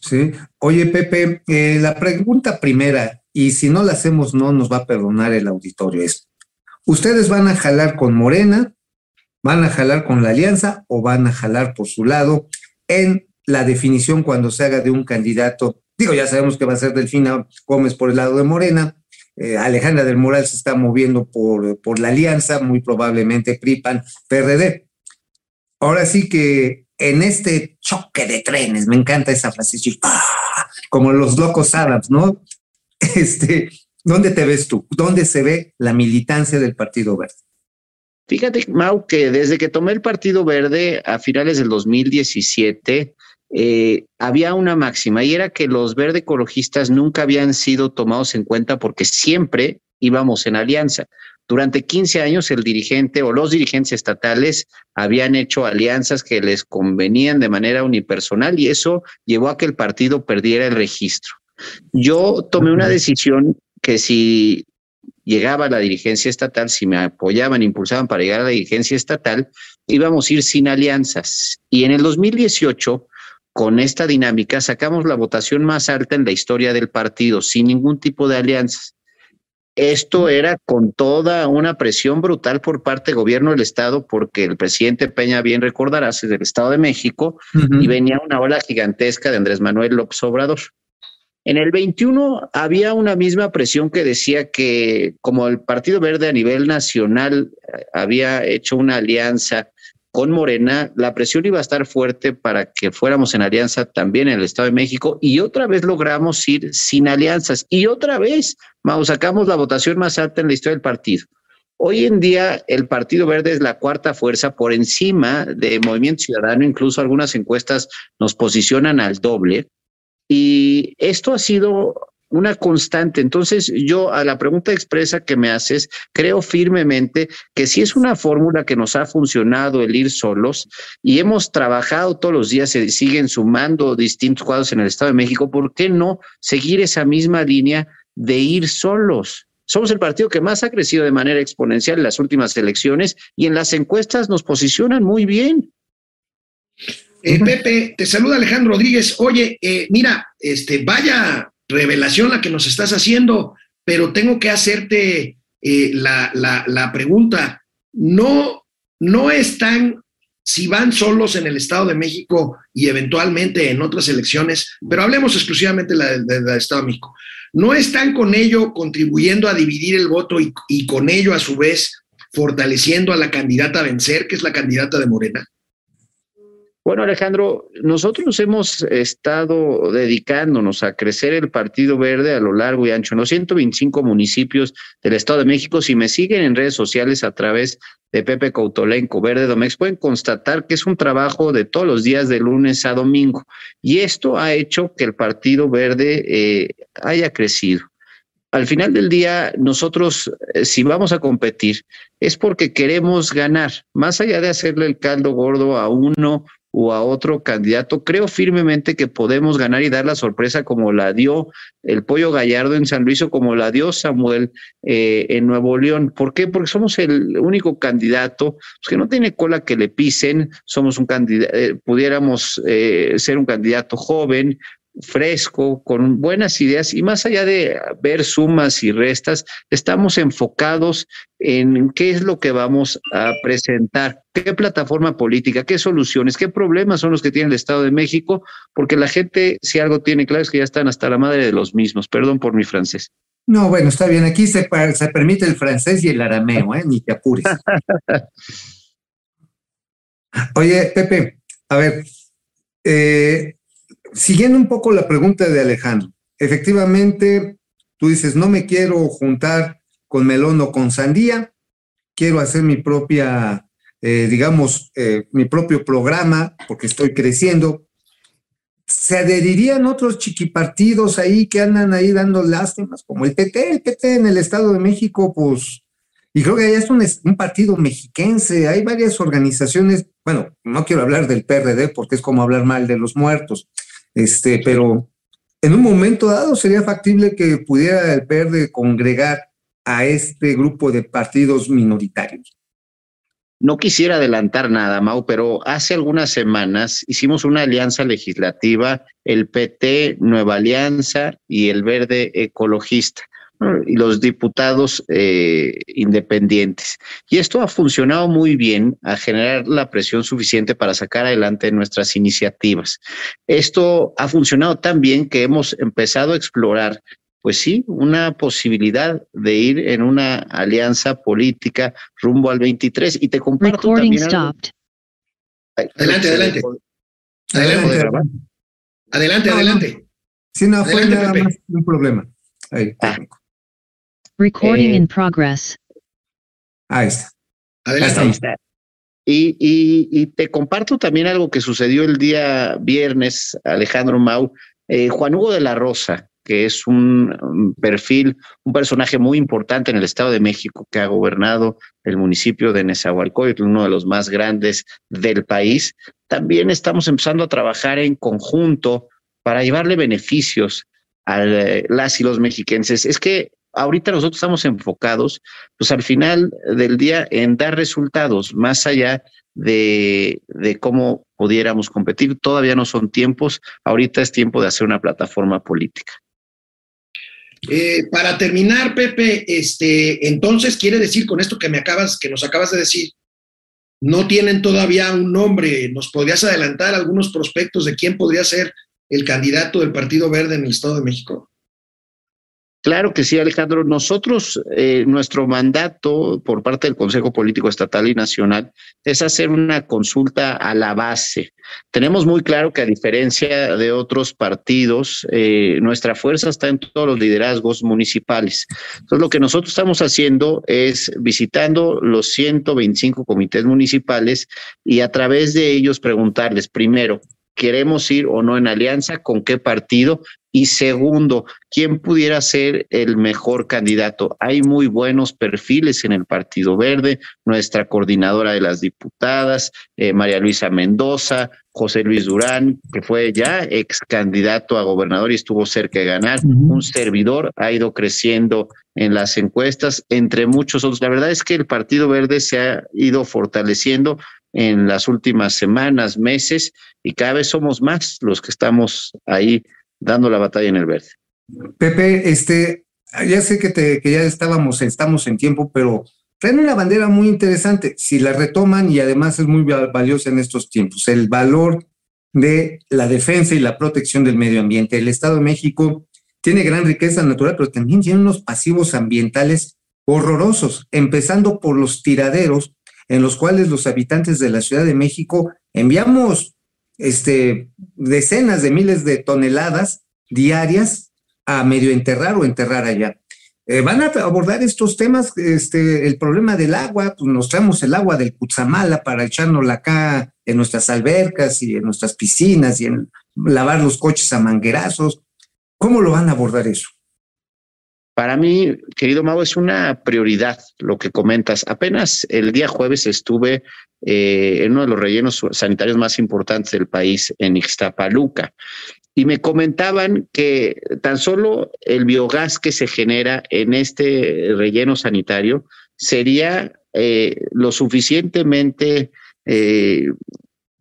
Sí. Oye, Pepe, eh, la pregunta primera, y si no la hacemos, no nos va a perdonar el auditorio, es, ¿ustedes van a jalar con Morena ¿Van a jalar con la alianza o van a jalar por su lado en la definición cuando se haga de un candidato? Digo, ya sabemos que va a ser Delfina Gómez por el lado de Morena. Eh, Alejandra del Moral se está moviendo por, por la alianza, muy probablemente PRIPAN, PRD. Ahora sí que en este choque de trenes, me encanta esa frase, como los locos Adams, ¿no? *laughs* Este, ¿Dónde te ves tú? ¿Dónde se ve la militancia del Partido Verde? Fíjate, Mau, que desde que tomé el Partido Verde a finales del 2017, eh, había una máxima y era que los verde ecologistas nunca habían sido tomados en cuenta porque siempre íbamos en alianza. Durante 15 años el dirigente o los dirigentes estatales habían hecho alianzas que les convenían de manera unipersonal y eso llevó a que el partido perdiera el registro. Yo tomé una decisión que si llegaba a la dirigencia estatal, si me apoyaban, impulsaban para llegar a la dirigencia estatal, íbamos a ir sin alianzas. Y en el 2018, con esta dinámica, sacamos la votación más alta en la historia del partido, sin ningún tipo de alianzas. Esto era con toda una presión brutal por parte del gobierno del Estado, porque el presidente Peña, bien recordará, es del Estado de México, y venía una ola gigantesca de Andrés Manuel López Obrador. En el 21 había una misma presión que decía que como el Partido Verde a nivel nacional eh, había hecho una alianza con Morena, la presión iba a estar fuerte para que fuéramos en alianza también en el Estado de México y otra vez logramos ir sin alianzas y otra vez vamos, sacamos la votación más alta en la historia del partido. Hoy en día el Partido Verde es la cuarta fuerza por encima de Movimiento Ciudadano, incluso algunas encuestas nos posicionan al doble. Y esto ha sido una constante. Entonces, yo a la pregunta expresa que me haces, creo firmemente que si es una fórmula que nos ha funcionado el ir solos y hemos trabajado todos los días, se siguen sumando distintos cuadros en el Estado de México, ¿por qué no seguir esa misma línea de ir solos? Somos el partido que más ha crecido de manera exponencial en las últimas elecciones y en las encuestas nos posicionan muy bien. Eh, Pepe, te saluda Alejandro Rodríguez. Oye, eh, mira, este, vaya revelación la que nos estás haciendo, pero tengo que hacerte eh, la, pregunta. No, no están, si van solos en el Estado de México y eventualmente en otras elecciones, pero hablemos exclusivamente del de, Estado de México, ¿no están con ello contribuyendo a dividir el voto y, y con ello a su vez fortaleciendo a la candidata a vencer, que es la candidata de Morena? Bueno, Alejandro, nosotros hemos estado dedicándonos a crecer el Partido Verde a lo largo y ancho en los 125 municipios del Estado de México. Si me siguen en redes sociales a través de Pepe Coutolenco, Verde Domex, pueden constatar que es un trabajo de todos los días de lunes a domingo. Y esto ha hecho que el Partido Verde eh, haya crecido. Al final del día, nosotros, eh, si vamos a competir, es porque queremos ganar, más allá de hacerle el caldo gordo a uno o a otro candidato, creo firmemente que podemos ganar y dar la sorpresa como la dio el Pollo Gallardo en San Luis o como la dio Samuel eh, en Nuevo León. ¿Por qué? Porque somos el único candidato pues, que no tiene cola que le pisen, somos un candidato, eh, pudiéramos eh, ser un candidato joven, fresco, con buenas ideas y más allá de ver sumas y restas, estamos enfocados en qué es lo que vamos a presentar, qué plataforma política, qué soluciones, qué problemas son los que tiene el Estado de México, porque la gente, si algo tiene claro, es que ya están hasta la madre de los mismos. Perdón por mi francés. No, bueno, está bien. Aquí se, se permite el francés y el arameo, ¿eh? Ni te apures. *laughs* Oye, Pepe, a ver, eh, siguiendo un poco la pregunta de Alejandro, efectivamente, tú dices, no me quiero juntar con melón o con sandía, quiero hacer mi propia, eh, digamos, eh, mi propio programa porque estoy creciendo. ¿Se adherirían otros chiquipartidos ahí que andan ahí dando lástimas, como el PT? El PT en el Estado de México, pues, y creo que allá es un, un partido mexiquense, hay varias organizaciones, bueno, no quiero hablar del PRD porque es como hablar mal de los muertos, este, pero en un momento dado sería factible que pudiera el PRD congregar a este grupo de partidos minoritarios. No quisiera adelantar nada, Mau, pero hace algunas semanas hicimos una alianza legislativa, el PT, Nueva Alianza y el Verde Ecologista y los diputados eh, independientes. Y esto ha funcionado muy bien a generar la presión suficiente para sacar adelante nuestras iniciativas. Esto ha funcionado tan bien que hemos empezado a explorar, pues sí, una posibilidad de ir en una alianza política rumbo al 23. Y te comparto también Adelante, adelante. Adelante, adelante. adelante. Sí, no, fue nada más un problema. Ahí, ah. Recording in progress. Ahí está. Adelante. Y, y, te comparto también algo que sucedió el día viernes, Alejandro Mau. Eh, Juan Hugo de la Rosa, que es un, perfil, un personaje muy importante en el Estado de México, que ha gobernado el municipio de Nezahualcóyotl, uno de los más grandes del país. También estamos empezando a trabajar en conjunto para llevarle beneficios a las y los mexiquenses. Es que ahorita nosotros estamos enfocados, pues al final del día, en dar resultados, más allá de, de, cómo pudiéramos competir. Todavía no son tiempos, ahorita es tiempo de hacer una plataforma política. Eh, para terminar, Pepe, este, entonces quiere decir con esto que me acabas, que nos acabas de decir, no tienen todavía un nombre. ¿Nos podrías adelantar algunos prospectos de quién podría ser el candidato del Partido Verde en el Estado de México? Claro que sí, Alejandro. Nosotros, eh, nuestro mandato por parte del Consejo Político Estatal y Nacional es hacer una consulta a la base. Tenemos muy claro que a diferencia de otros partidos, eh, nuestra fuerza está en todos los liderazgos municipales. Entonces, lo que nosotros estamos haciendo es visitando los 125 comités municipales y a través de ellos preguntarles primero, queremos ir o no en alianza, con qué partido y segundo, quién pudiera ser el mejor candidato. Hay muy buenos perfiles en el Partido Verde, nuestra coordinadora de las diputadas, eh, María Luisa Mendoza, José Luis Durán, que fue ya ex candidato a gobernador y estuvo cerca de ganar, un servidor, ha ido creciendo en las encuestas, entre muchos otros. La verdad es que el Partido Verde se ha ido fortaleciendo en las últimas semanas, meses, y cada vez somos más los que estamos ahí dando la batalla en el verde. Pepe, este, ya sé que, te, que ya estábamos, estamos en tiempo, pero traen una bandera muy interesante. Si la retoman y además es muy valiosa en estos tiempos, el valor de la defensa y la protección del medio ambiente. El Estado de México tiene gran riqueza natural, pero también tiene unos pasivos ambientales horrorosos, empezando por los tiraderos en los cuales los habitantes de la Ciudad de México enviamos este, decenas de miles de toneladas diarias a medio enterrar o enterrar allá. Eh, van a abordar estos temas, este, el problema del agua, pues nos traemos el agua del Cutzamala para echárnosla acá en nuestras albercas y en nuestras piscinas y en lavar los coches a manguerazos. ¿Cómo lo van a abordar eso? Para mí, querido Mau, es una prioridad lo que comentas. Apenas el día jueves estuve eh, en uno de los rellenos sanitarios más importantes del país, en Ixtapaluca, y me comentaban que tan solo el biogás que se genera en este relleno sanitario sería eh, lo suficientemente eh,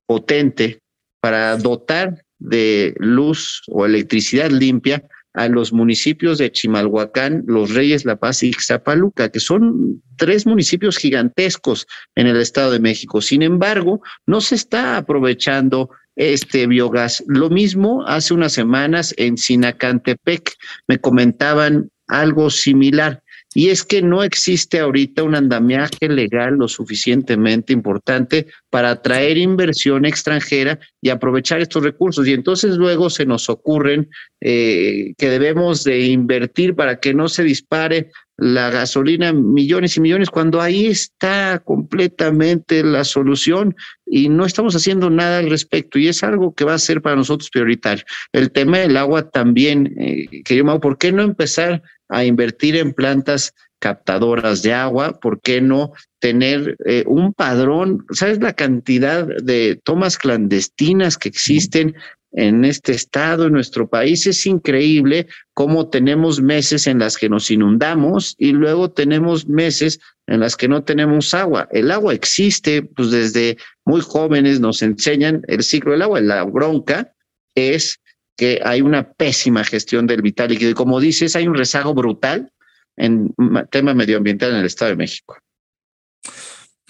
potente para dotar de luz o electricidad limpia a los municipios de Chimalhuacán, Los Reyes, La Paz y Ixtapaluca, que son tres municipios gigantescos en el Estado de México. Sin embargo, no se está aprovechando este biogás. Lo mismo hace unas semanas en Sinacantepec me comentaban algo similar. Y es que no existe ahorita un andamiaje legal lo suficientemente importante para atraer inversión extranjera y aprovechar estos recursos. Y entonces luego se nos ocurren eh, que debemos de invertir para que no se dispare la gasolina millones y millones cuando ahí está completamente la solución y no estamos haciendo nada al respecto y es algo que va a ser para nosotros prioritario. El tema del agua también, eh, querido ¿por qué no empezar a invertir en plantas captadoras de agua? ¿Por qué no tener eh, un padrón? ¿Sabes la cantidad de tomas clandestinas que existen en este estado, en nuestro país. Es increíble cómo tenemos meses en las que nos inundamos y luego tenemos meses en las que no tenemos agua. El agua existe, pues desde muy jóvenes nos enseñan el ciclo del agua. La bronca es que hay una pésima gestión del vital líquido y como dices, hay un rezago brutal en tema medioambiental en el Estado de México.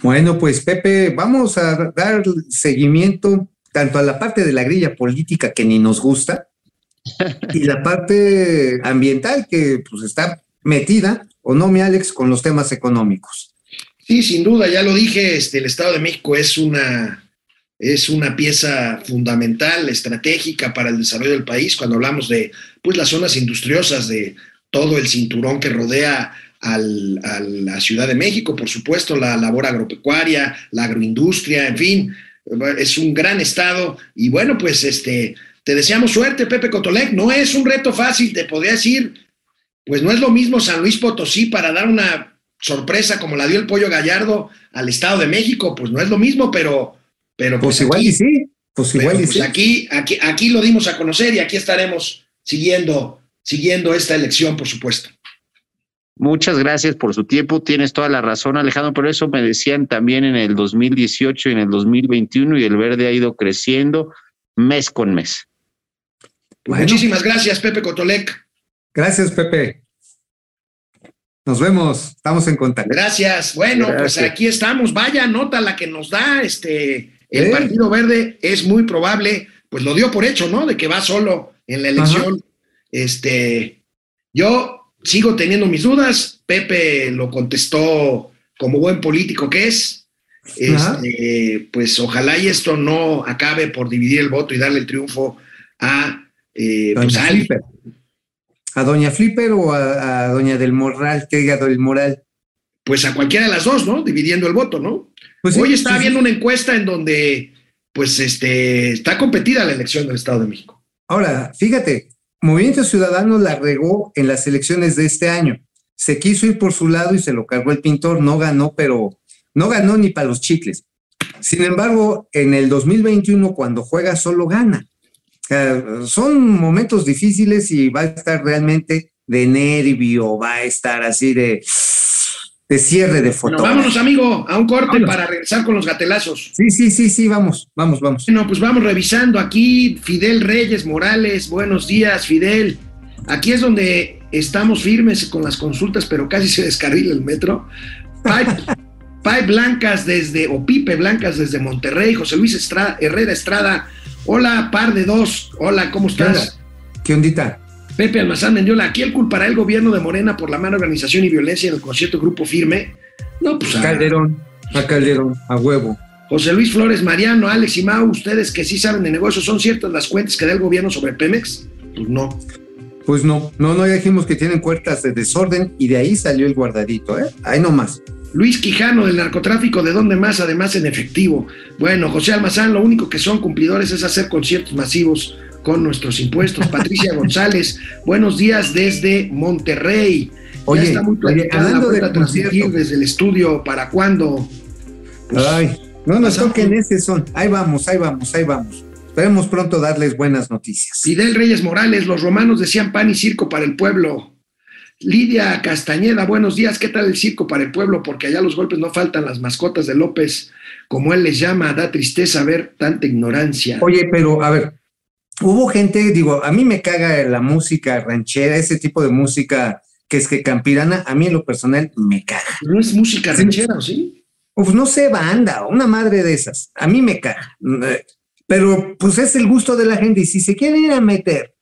Bueno, pues Pepe, vamos a dar seguimiento tanto a la parte de la grilla política que ni nos gusta *laughs* y la parte ambiental que pues está metida, o no, mi Alex, con los temas económicos. Sí, sin duda, ya lo dije, este, el Estado de México es una, es una pieza fundamental, estratégica para el desarrollo del país cuando hablamos de pues, las zonas industriosas, de todo el cinturón que rodea a la Ciudad de México, por supuesto, la labor agropecuaria, la agroindustria, en fin, es un gran estado y bueno, pues este, te deseamos suerte, Pepe Cotolec. No es un reto fácil, te podría decir, pues no es lo mismo San Luis Potosí para dar una sorpresa como la dio el Pollo Gallardo al Estado de México, pues no es lo mismo, pero, pero pues, pues igual y sí, pues igual y pues sí. Aquí, aquí, aquí lo dimos a conocer y aquí estaremos siguiendo, siguiendo esta elección, por supuesto. Muchas gracias por su tiempo. Tienes toda la razón, Alejandro. Por eso me decían también en el 2018 y en el 2021 y el verde ha ido creciendo mes con mes. Muchísimas gracias, Pepe Cotolec. Gracias, Pepe. Nos vemos, estamos en contacto. Gracias. Bueno, pues aquí estamos. Vaya nota la que nos da este el Partido Verde es muy probable, pues lo dio por hecho, ¿no? De que va solo en la elección. Este, yo sigo teniendo mis dudas. Pepe lo contestó como buen político que es. Este, pues ojalá y esto no acabe por dividir el voto y darle el triunfo a, eh, pues a, Flipper. ¿A Doña Flipper o a, Doña del Moral, que diga del Moral? Pues a cualquiera de las dos, ¿no? Dividiendo el voto, ¿no? Pues Hoy estaba viendo una encuesta en donde, pues, este, está competida la elección del Estado de México. Ahora, fíjate, Movimiento Ciudadano la regó en las elecciones de este año. Se quiso ir por su lado y se lo cargó el pintor, no ganó, pero no ganó ni para los chicles. Sin embargo, en el 2021, cuando juega, solo gana. son momentos difíciles y va a estar realmente de nervio, va a estar así de, de cierre de foto. Bueno, vámonos, amigo, a un corte para regresar con los gatelazos. Sí, sí, sí, sí, vamos, vamos, vamos. Bueno, pues vamos revisando aquí. Fidel Reyes Morales, buenos días, Fidel. Aquí es donde estamos firmes con las consultas, pero casi se descarrila el metro. Pai *laughs* Blancas desde, o Pipe Blancas desde Monterrey, José Luis Estrada, Herrera Estrada. Hola, par de dos. Hola, ¿cómo estás? ¿Qué ondita? Pepe Almazán Mendiola, ¿aquí él culpará el gobierno de Morena por la mala organización y violencia en el concierto Grupo Firme? No, pues a Calderón, a Calderón, a huevo. José Luis Flores, Mariano, Alex y Mau, ustedes que sí saben de negocios, ¿son ciertas las cuentas que da el gobierno sobre Pemex? Pues no. Pues no, no, no dijimos que tienen cuentas de desorden y de ahí salió el guardadito, ¿eh? Ahí nomás. Luis Quijano del narcotráfico, ¿de dónde más? Además en efectivo. Bueno, José Almazán, lo único que son cumplidores es hacer conciertos masivos con nuestros impuestos. Patricia *laughs* González, buenos días desde Monterrey. Oye, ya está muy oye, hablando de transmitir desde el estudio, ¿para cuándo? Pues, Ay, no nos toquen ese son. Ahí vamos, ahí vamos, ahí vamos. Esperemos pronto darles buenas noticias. Fidel Reyes Morales, los romanos decían pan y circo para el pueblo. Lidia Castañeda, buenos días. ¿Qué tal el circo para el pueblo? Porque allá los golpes no faltan, las mascotas de López, como él les llama, da tristeza ver tanta ignorancia. Oye, pero a ver, hubo gente, digo, a mí me caga la música ranchera, ese tipo de música que es que campirana, a mí en lo personal me caga. No es música ranchera, ¿o sí? Pues no sé, banda, una madre de esas. A mí me caga. Pero pues es el gusto de la gente. Y si se quieren ir a meter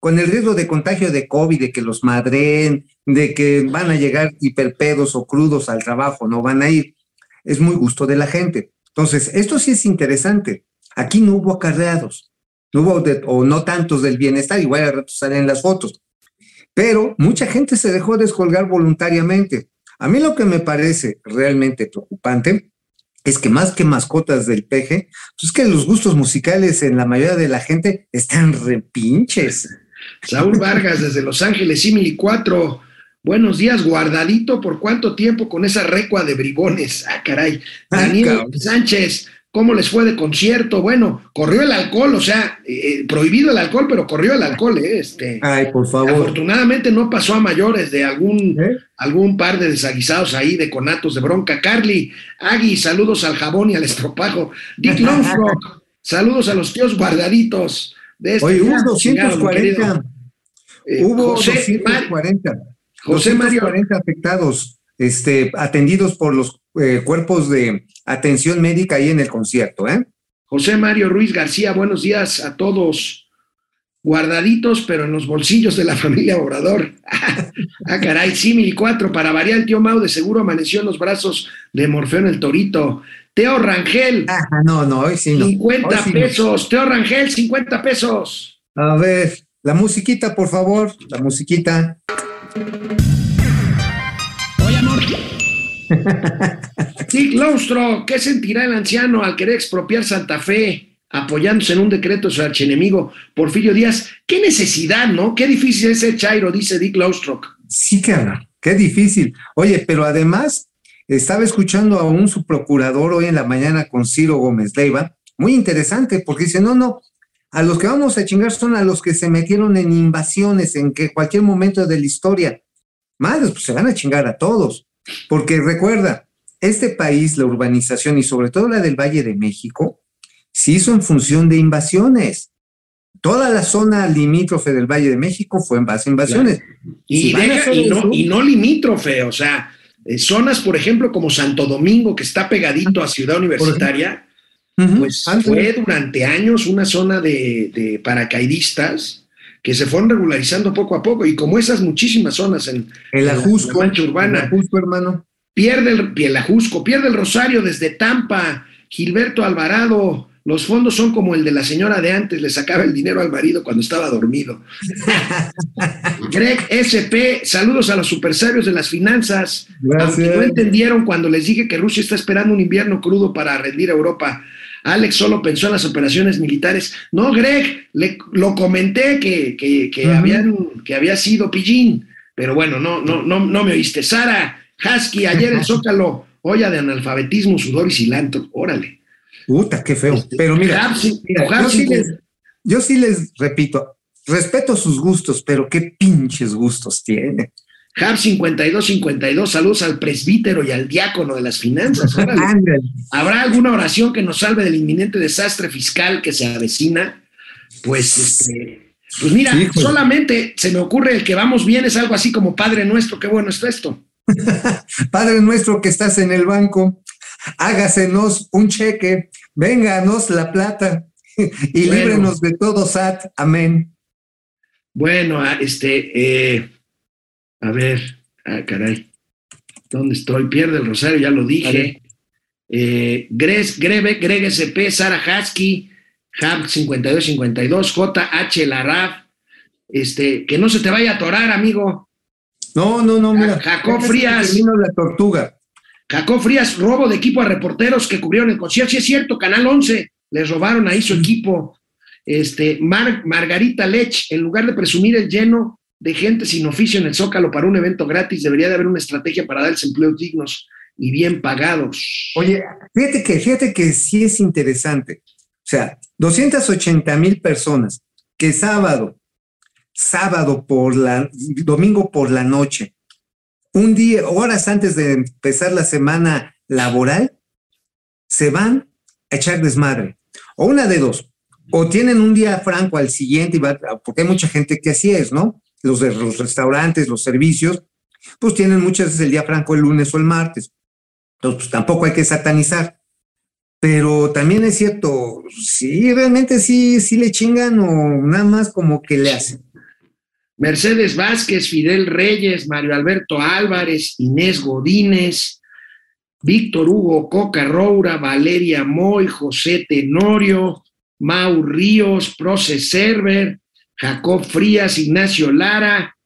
con el riesgo de contagio de COVID, de que los madren, de que van a llegar hiperpedos o crudos al trabajo, no van a ir, es muy gusto de la gente. Entonces, esto sí es interesante. Aquí no hubo acarreados, no hubo o no tantos del bienestar, igual a rato salen las fotos, pero mucha gente se dejó descolgar voluntariamente. A mí lo que me parece realmente preocupante es que más que mascotas del peje, pues es que los gustos musicales en la mayoría de la gente están repinches. Saúl Vargas desde Los Ángeles, Simili 4. Buenos días, guardadito, ¿por cuánto tiempo con esa recua de bribones? Ah, caray. Daniel Sánchez, ¿cómo les fue de concierto? Bueno, corrió el alcohol, o sea, eh, prohibido el alcohol, pero corrió el alcohol, ¿eh? Este, Ay, por favor. Afortunadamente no pasó a mayores de algún, ¿Eh? algún par de desaguisados ahí de conatos de bronca. Carly, Agui, saludos al jabón y al estropajo. Dick *laughs* Longfrock, saludos a los tíos guardaditos. De este Oye, hubo 240. Eh, hubo José 240. José Mario. 40 afectados, este, atendidos por los eh, cuerpos de atención médica ahí en el concierto, ¿eh? José Mario Ruiz García, buenos días a todos. Guardaditos, pero en los bolsillos de la *laughs* familia Obrador. ah, caray, sí, mil cuatro. Para variar, el tío Mau de seguro amaneció en los brazos de Morfeo en el Torito. Teo Rangel. Ah, no, no, hoy sí no. 50 sí pesos. No. Teo Rangel, 50 pesos. A ver, la musiquita, por favor, la musiquita. *laughs* Dick Longstro, ¿qué sentirá el anciano al querer expropiar Santa Fe, apoyándose en un decreto de su archienemigo, Porfirio Díaz? ¿Qué necesidad, no? Qué difícil es ser Chairo, dice Dick Longstro. Sí, cara, qué difícil. Oye, pero además, estaba escuchando a un subprocurador hoy en la mañana con Ciro Gómez Leiva, muy interesante, porque dice, no, no, a los que vamos a chingar son a los que se metieron en invasiones en que cualquier momento de la historia. Madres, pues se van a chingar a todos. Porque recuerda, este país, la urbanización y sobre todo la del Valle de México, se hizo en función de invasiones. Toda la zona limítrofe del Valle de México fue en base a invasiones. Claro. Y, si deja, y, no, y, no, limítrofe, o sea, eh, zonas, por ejemplo, como Santo Domingo, que está pegadito a Ciudad Universitaria, pues fue durante años una zona de, de, paracaidistas que se fueron regularizando poco a poco y como esas muchísimas zonas en, el Ajusco, en la mancha urbana. El Ajusco, hermano. Pierde el, el Ajusco, pierde el Rosario desde Tampa, Gilberto Alvarado, los fondos son como el de la señora de antes, le sacaba el dinero al marido cuando estaba dormido. *laughs* Greg SP, saludos a los supersabios de las finanzas. Gracias. Aunque no entendieron cuando les dije que Rusia está esperando un invierno crudo para rendir a Europa. Alex solo pensó en las operaciones militares. No, Greg, le, lo comenté que, que, que, uh -huh. habían, que había sido pillín, pero bueno, no, no, no, no me oíste. Sara, Husky, ayer el Zócalo, olla de analfabetismo, sudor y cilantro. Órale. Puta, qué feo. Pero mira, Hapsi, mira yo, Hapsi, sí les, yo, sí les, repito, respeto sus gustos, pero qué pinches gustos tiene. Hab 5252, saludos al presbítero y al diácono de las finanzas. *laughs* ¿Habrá alguna oración que nos salve del inminente desastre fiscal que se avecina? Pues, este, pues mira, solamente se me ocurre el que vamos bien es algo así como Padre Nuestro, qué bueno es esto. *laughs* Padre Nuestro que estás en el banco, hágasenos un cheque, vénganos la plata y bueno. líbrenos de todo SAT. Amén. Bueno, este, eh, a ver, ah, caray, ¿dónde estoy? Pierde el rosario, ya lo dije. Eh, Gres, Greve, Greg SP, Sara Husky, Hab 5252, JH Larab, este, que no se te vaya a atorar, amigo. No, no, no, mira. Jacob Frías. La tortuga. Jacob Frías, robo de equipo a reporteros que cubrieron el concierto. Sí, es cierto, Canal 11, les robaron ahí su equipo. Este, Mar, Margarita Lech, en lugar de presumir el lleno de gente sin oficio en el Zócalo para un evento gratis, debería de haber una estrategia para darles empleos dignos y bien pagados. Oye, fíjate que, fíjate que sí es interesante. O sea, 280 mil personas que sábado, sábado por la, domingo por la noche, un día, horas antes de empezar la semana laboral, se van a echar desmadre. O una de dos, o tienen un día franco al siguiente, y porque hay mucha gente que así es, ¿no? Los de los restaurantes, los servicios, pues tienen muchas veces el día franco el lunes o el martes. Entonces, pues tampoco hay que satanizar. Pero también es cierto, sí, realmente sí, sí le chingan o nada más como que le hacen. Mercedes Vázquez, Fidel Reyes, Mario Alberto Álvarez, Inés Godínez, Víctor Hugo Coca Roura, Valeria Moy, José Tenorio, Mau Ríos, Proce Server, Jacob Frías, Ignacio Lara.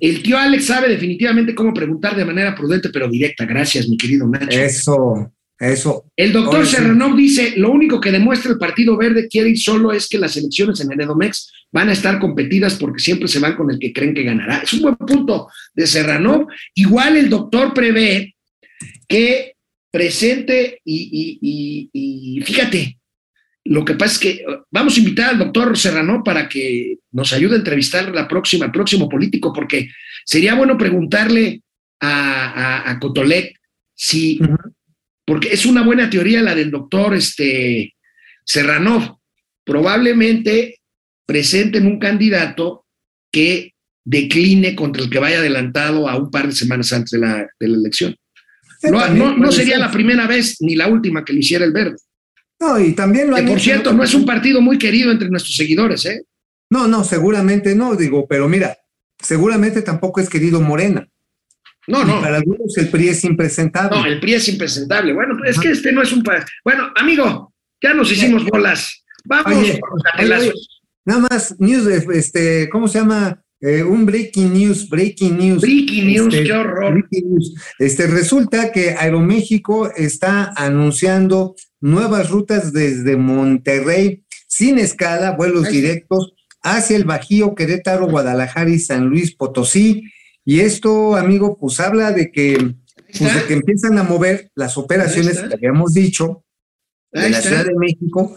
El tío Alex sabe definitivamente cómo preguntar de manera prudente pero directa. Gracias, mi querido Nacho. Eso, eso. El doctor. Serranov dice, lo único que demuestra el Partido Verde quiere ir solo es que las elecciones en el Edomex van a estar competidas porque siempre se van con el que creen que ganará. Es un buen punto de Serranov. Igual el doctor prevé que presente y, y- y- y fíjate, lo que pasa es que eh, vamos a invitar al doctor Serrano para que nos ayude a entrevistar la próxima, al próximo político, porque sería bueno preguntarle a, a, a Cotolec si, porque es una buena teoría la del doctor este, Serranov. Probablemente presenten un candidato que decline contra el que vaya adelantado a un par de semanas antes de la, de la elección. No, no- sería ser. la primera vez ni la última que lo hiciera el verde. No, y también lo Que han por hecho, cierto, no es un partido muy querido entre nuestros seguidores, ¿eh? No, no, seguramente no, digo, pero mira, seguramente tampoco es querido Morena. No, Y no. para algunos el PRI es impresentable. No, el PRI es impresentable. Bueno, pues es que este no es un... Bueno, amigo, ya nos hicimos bolas. Vamos Oye, oye, Nada más, news, este, ¿cómo se llama? Eh, un breaking news, breaking news. Breaking news, Este, qué horror. breaking news. Este, resulta que Aeroméxico está anunciando nuevas rutas desde Monterrey, sin escala, vuelos Ay. directos hacia el Bajío, Querétaro, Guadalajara y San Luis Potosí. Y esto, amigo, pues habla de que, pues, de que empiezan a mover las operaciones que habíamos dicho de la. Ciudad de México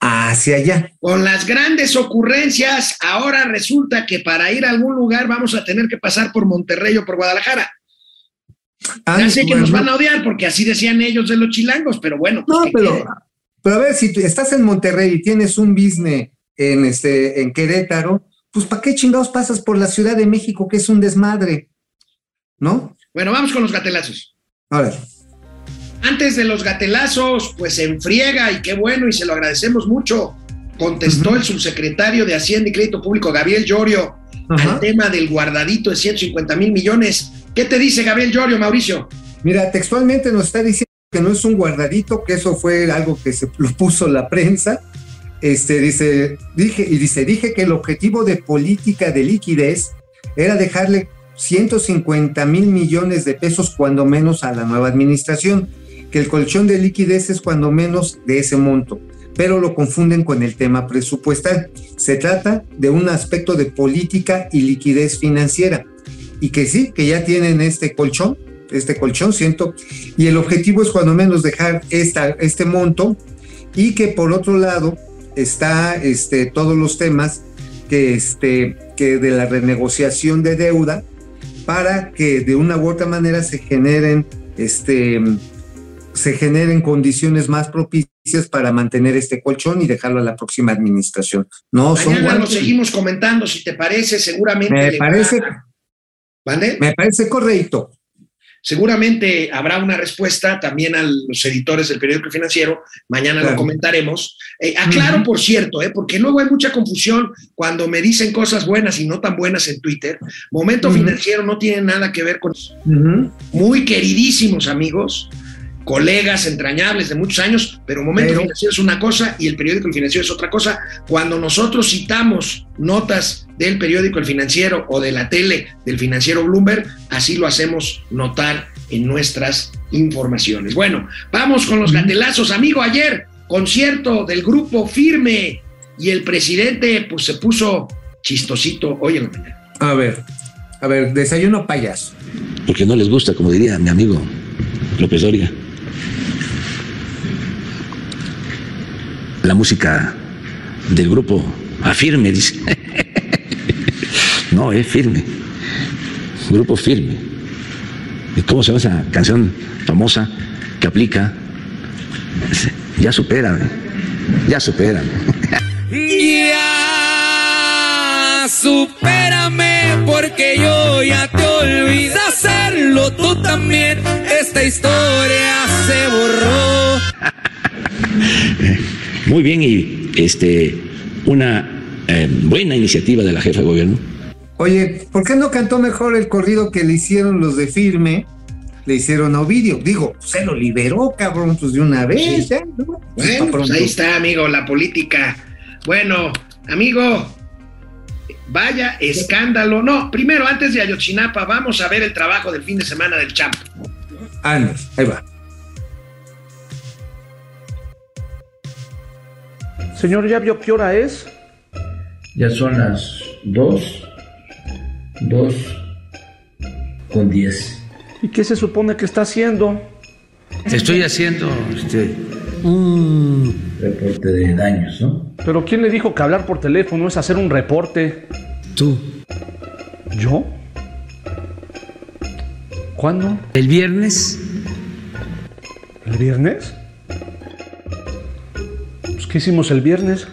hacia allá. Con las grandes ocurrencias, ahora resulta que para ir a algún lugar vamos a tener que pasar por Monterrey o por Guadalajara. Ah, Ya sé que bueno, nos van a odiar porque así decían ellos de los chilangos, pero bueno. pues, No, ¿qué pero, pero a ver, si tú estás en Monterrey y tienes un business en, este, en Querétaro, pues ¿para qué chingados pasas por la Ciudad de México, que es un desmadre? ¿No? Bueno, vamos con los gatelazos. A ver. Antes de los gatelazos, pues se enfriega y qué bueno y se lo agradecemos mucho. Contestó el subsecretario de Hacienda y Crédito Público, Gabriel Llorio, al tema del guardadito de 150 mil millones. ¿Qué te dice Gabriel Llorio, Mauricio? Mira, textualmente nos está diciendo que no es un guardadito, que eso fue algo que se lo puso la prensa. Este dice, dije, y dice, dije que el objetivo de política de liquidez era dejarle 150 mil millones de pesos cuando menos a la nueva administración, que el colchón de liquidez es cuando menos de ese monto, pero lo confunden con el tema presupuestal. Se trata de un aspecto de política y liquidez financiera, y que sí, que ya tienen este colchón, este colchón, siento, y el objetivo es cuando menos dejar esta, este monto, y que por otro lado está este, todos los temas que, este, que de la renegociación de deuda para que de una u otra manera se generen este se generen condiciones más propicias para mantener este colchón y dejarlo a la próxima administración. No Mañana lo seguimos comentando, si te parece, seguramente. Me parece, va- ¿Mande? me parece correcto. Seguramente habrá una respuesta también a los editores del periódico financiero. Mañana Claro. lo comentaremos. Eh, aclaro, por cierto, eh, porque luego hay mucha confusión cuando me dicen cosas buenas y no tan buenas en Twitter. Momento financiero no tiene nada que ver con Ujú. muy queridísimos amigos, colegas entrañables de muchos años, pero Momento Pero- Financiero es una cosa y el periódico El Financiero es otra cosa. Cuando nosotros citamos notas del periódico El Financiero o de la tele del financiero Bloomberg, así lo hacemos notar en nuestras informaciones. Bueno, vamos con los gatelazos. Amigo, ayer, concierto del grupo Firme y el presidente pues se puso chistosito hoy en la mañana. A ver, a ver, desayuno payaso. porque no les gusta, como diría mi amigo López Doria. La música del grupo Afirme, dice. No, es firme. Grupo firme. ¿Y cómo se llama esa canción famosa que aplica? Ya supera. Ya superan. Ya, supérame porque yo ya te olvidé hacerlo tú también. Esta historia se borró. *laughs* Muy bien y este una eh, buena iniciativa de la jefa de gobierno. Oye, ¿por qué no cantó mejor el corrido que le hicieron los de firme? Le hicieron a Ovidio. Digo, se lo liberó, cabrón, pues de una vez. ¿eh? ¿no? Bueno, pues ahí está, amigo, la política. Bueno, amigo, vaya escándalo. No, primero, antes de Ayotzinapa, vamos a ver el trabajo del fin de semana del Champ. Ah, no, ahí va. Señor, ¿ya vio qué hora es? Ya son las dos, dos con diez. ¿Y qué se supone que está haciendo? Estoy haciendo este, un reporte de daños, ¿no? Pero ¿quién le dijo que hablar por teléfono es hacer un reporte? Tú, ¿Yo? ¿Cuándo? el viernes, ¿El viernes? ¿Qué hicimos el viernes?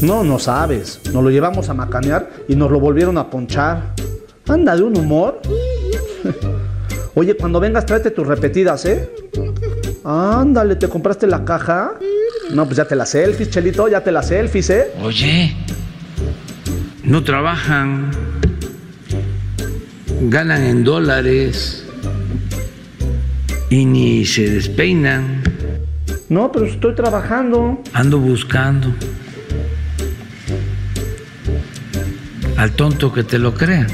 No, no sabes. Nos lo llevamos a macanear y nos lo volvieron a ponchar. Anda de un humor. *laughs* Oye, cuando vengas tráete tus repetidas, ¿eh? Ándale, ¿te compraste la caja? No, pues ya te las selfies, Chelito, ya te las selfies, ¿eh? oye, no trabajan, ganan en dólares y ni se despeinan. No, pero estoy trabajando. Ando buscando al tonto que te lo crea.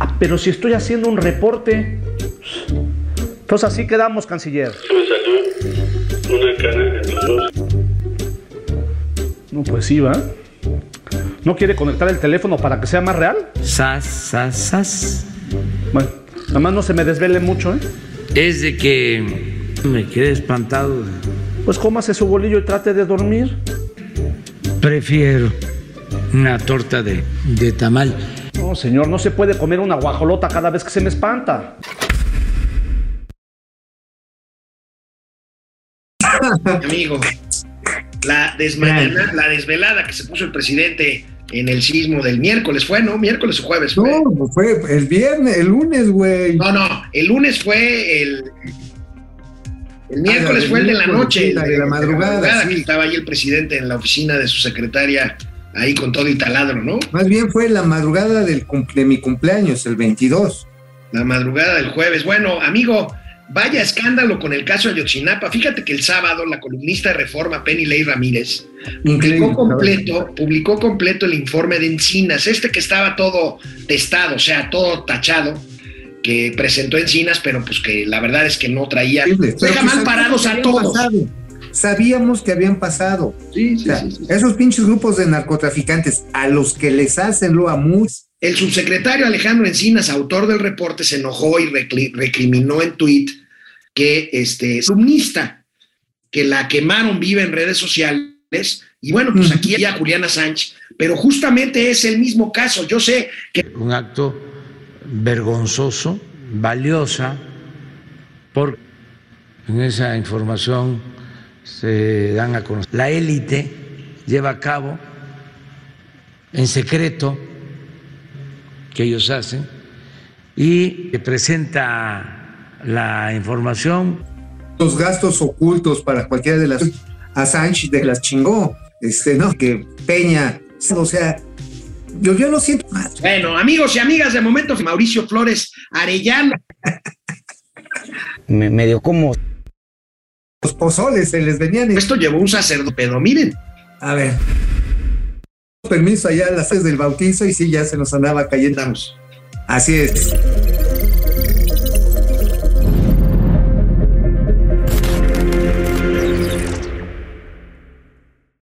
Ah, pero si estoy haciendo un reporte. Pues así quedamos, canciller. una cara entre los dos. No, pues sí, ¿va? ¿No quiere conectar el teléfono para que sea más real? Sas, sas, sas. Bueno, nada más no se me desvele mucho, ¿eh? Es de que me quedé espantado. Pues cómase su bolillo y trate de dormir. Prefiero una torta de, de tamal. No, señor, no se puede comer una guajolota cada vez que se me espanta. Amigo, la, desmañana- la desvelada que se puso el presidente en el sismo del miércoles fue, ¿no? Miércoles o jueves fue. No, fue el viernes, el lunes, güey. No, no, el lunes fue el. El miércoles Ah, fue el de la noche, sí, la el de la madrugada, que sí. estaba ahí el presidente en la oficina de su secretaria, ahí con todo y taladro, ¿no? Más bien fue la madrugada del cumple- de mi cumpleaños, el 22. La madrugada del jueves. Bueno, amigo, vaya escándalo con el caso de Ayotzinapa. Fíjate que el sábado la columnista de Reforma, Penny Ley Ramírez, publicó completo, publicó completo el informe de Encinas, este que estaba todo testado, o sea, todo tachado, que presentó Encinas, pero pues que la verdad es que no traía, deja mal sabíamos parados a todos. pasado. Sabíamos que habían pasado. Sí, O sea, Esos pinches grupos de narcotraficantes, a los que les hacen lo a muchos. El subsecretario Alejandro Encinas, autor del reporte, se enojó y recli- recriminó en tuit que este columnista que la quemaron viva en redes sociales. Y bueno, pues aquí hay a Juliana Sánchez, pero justamente es el mismo caso. Yo sé que Un acto vergonzoso, valiosa, porque en esa información se dan a conocer. La élite lleva a cabo en secreto que ellos hacen y presenta la información Los gastos ocultos para cualquiera de las. A Sánchez de las chingó. Este, ¿no? Que Peña. O sea, yo, yo lo siento mal. Bueno, amigos y amigas, de momento Mauricio Flores Arellano. Me, medio como. Los pozoles se les venían. Esto llevó un sacerdote, pero miren. A ver. Permiso allá a las seis del bautizo y sí, ya se nos andaba cayendo. Así es.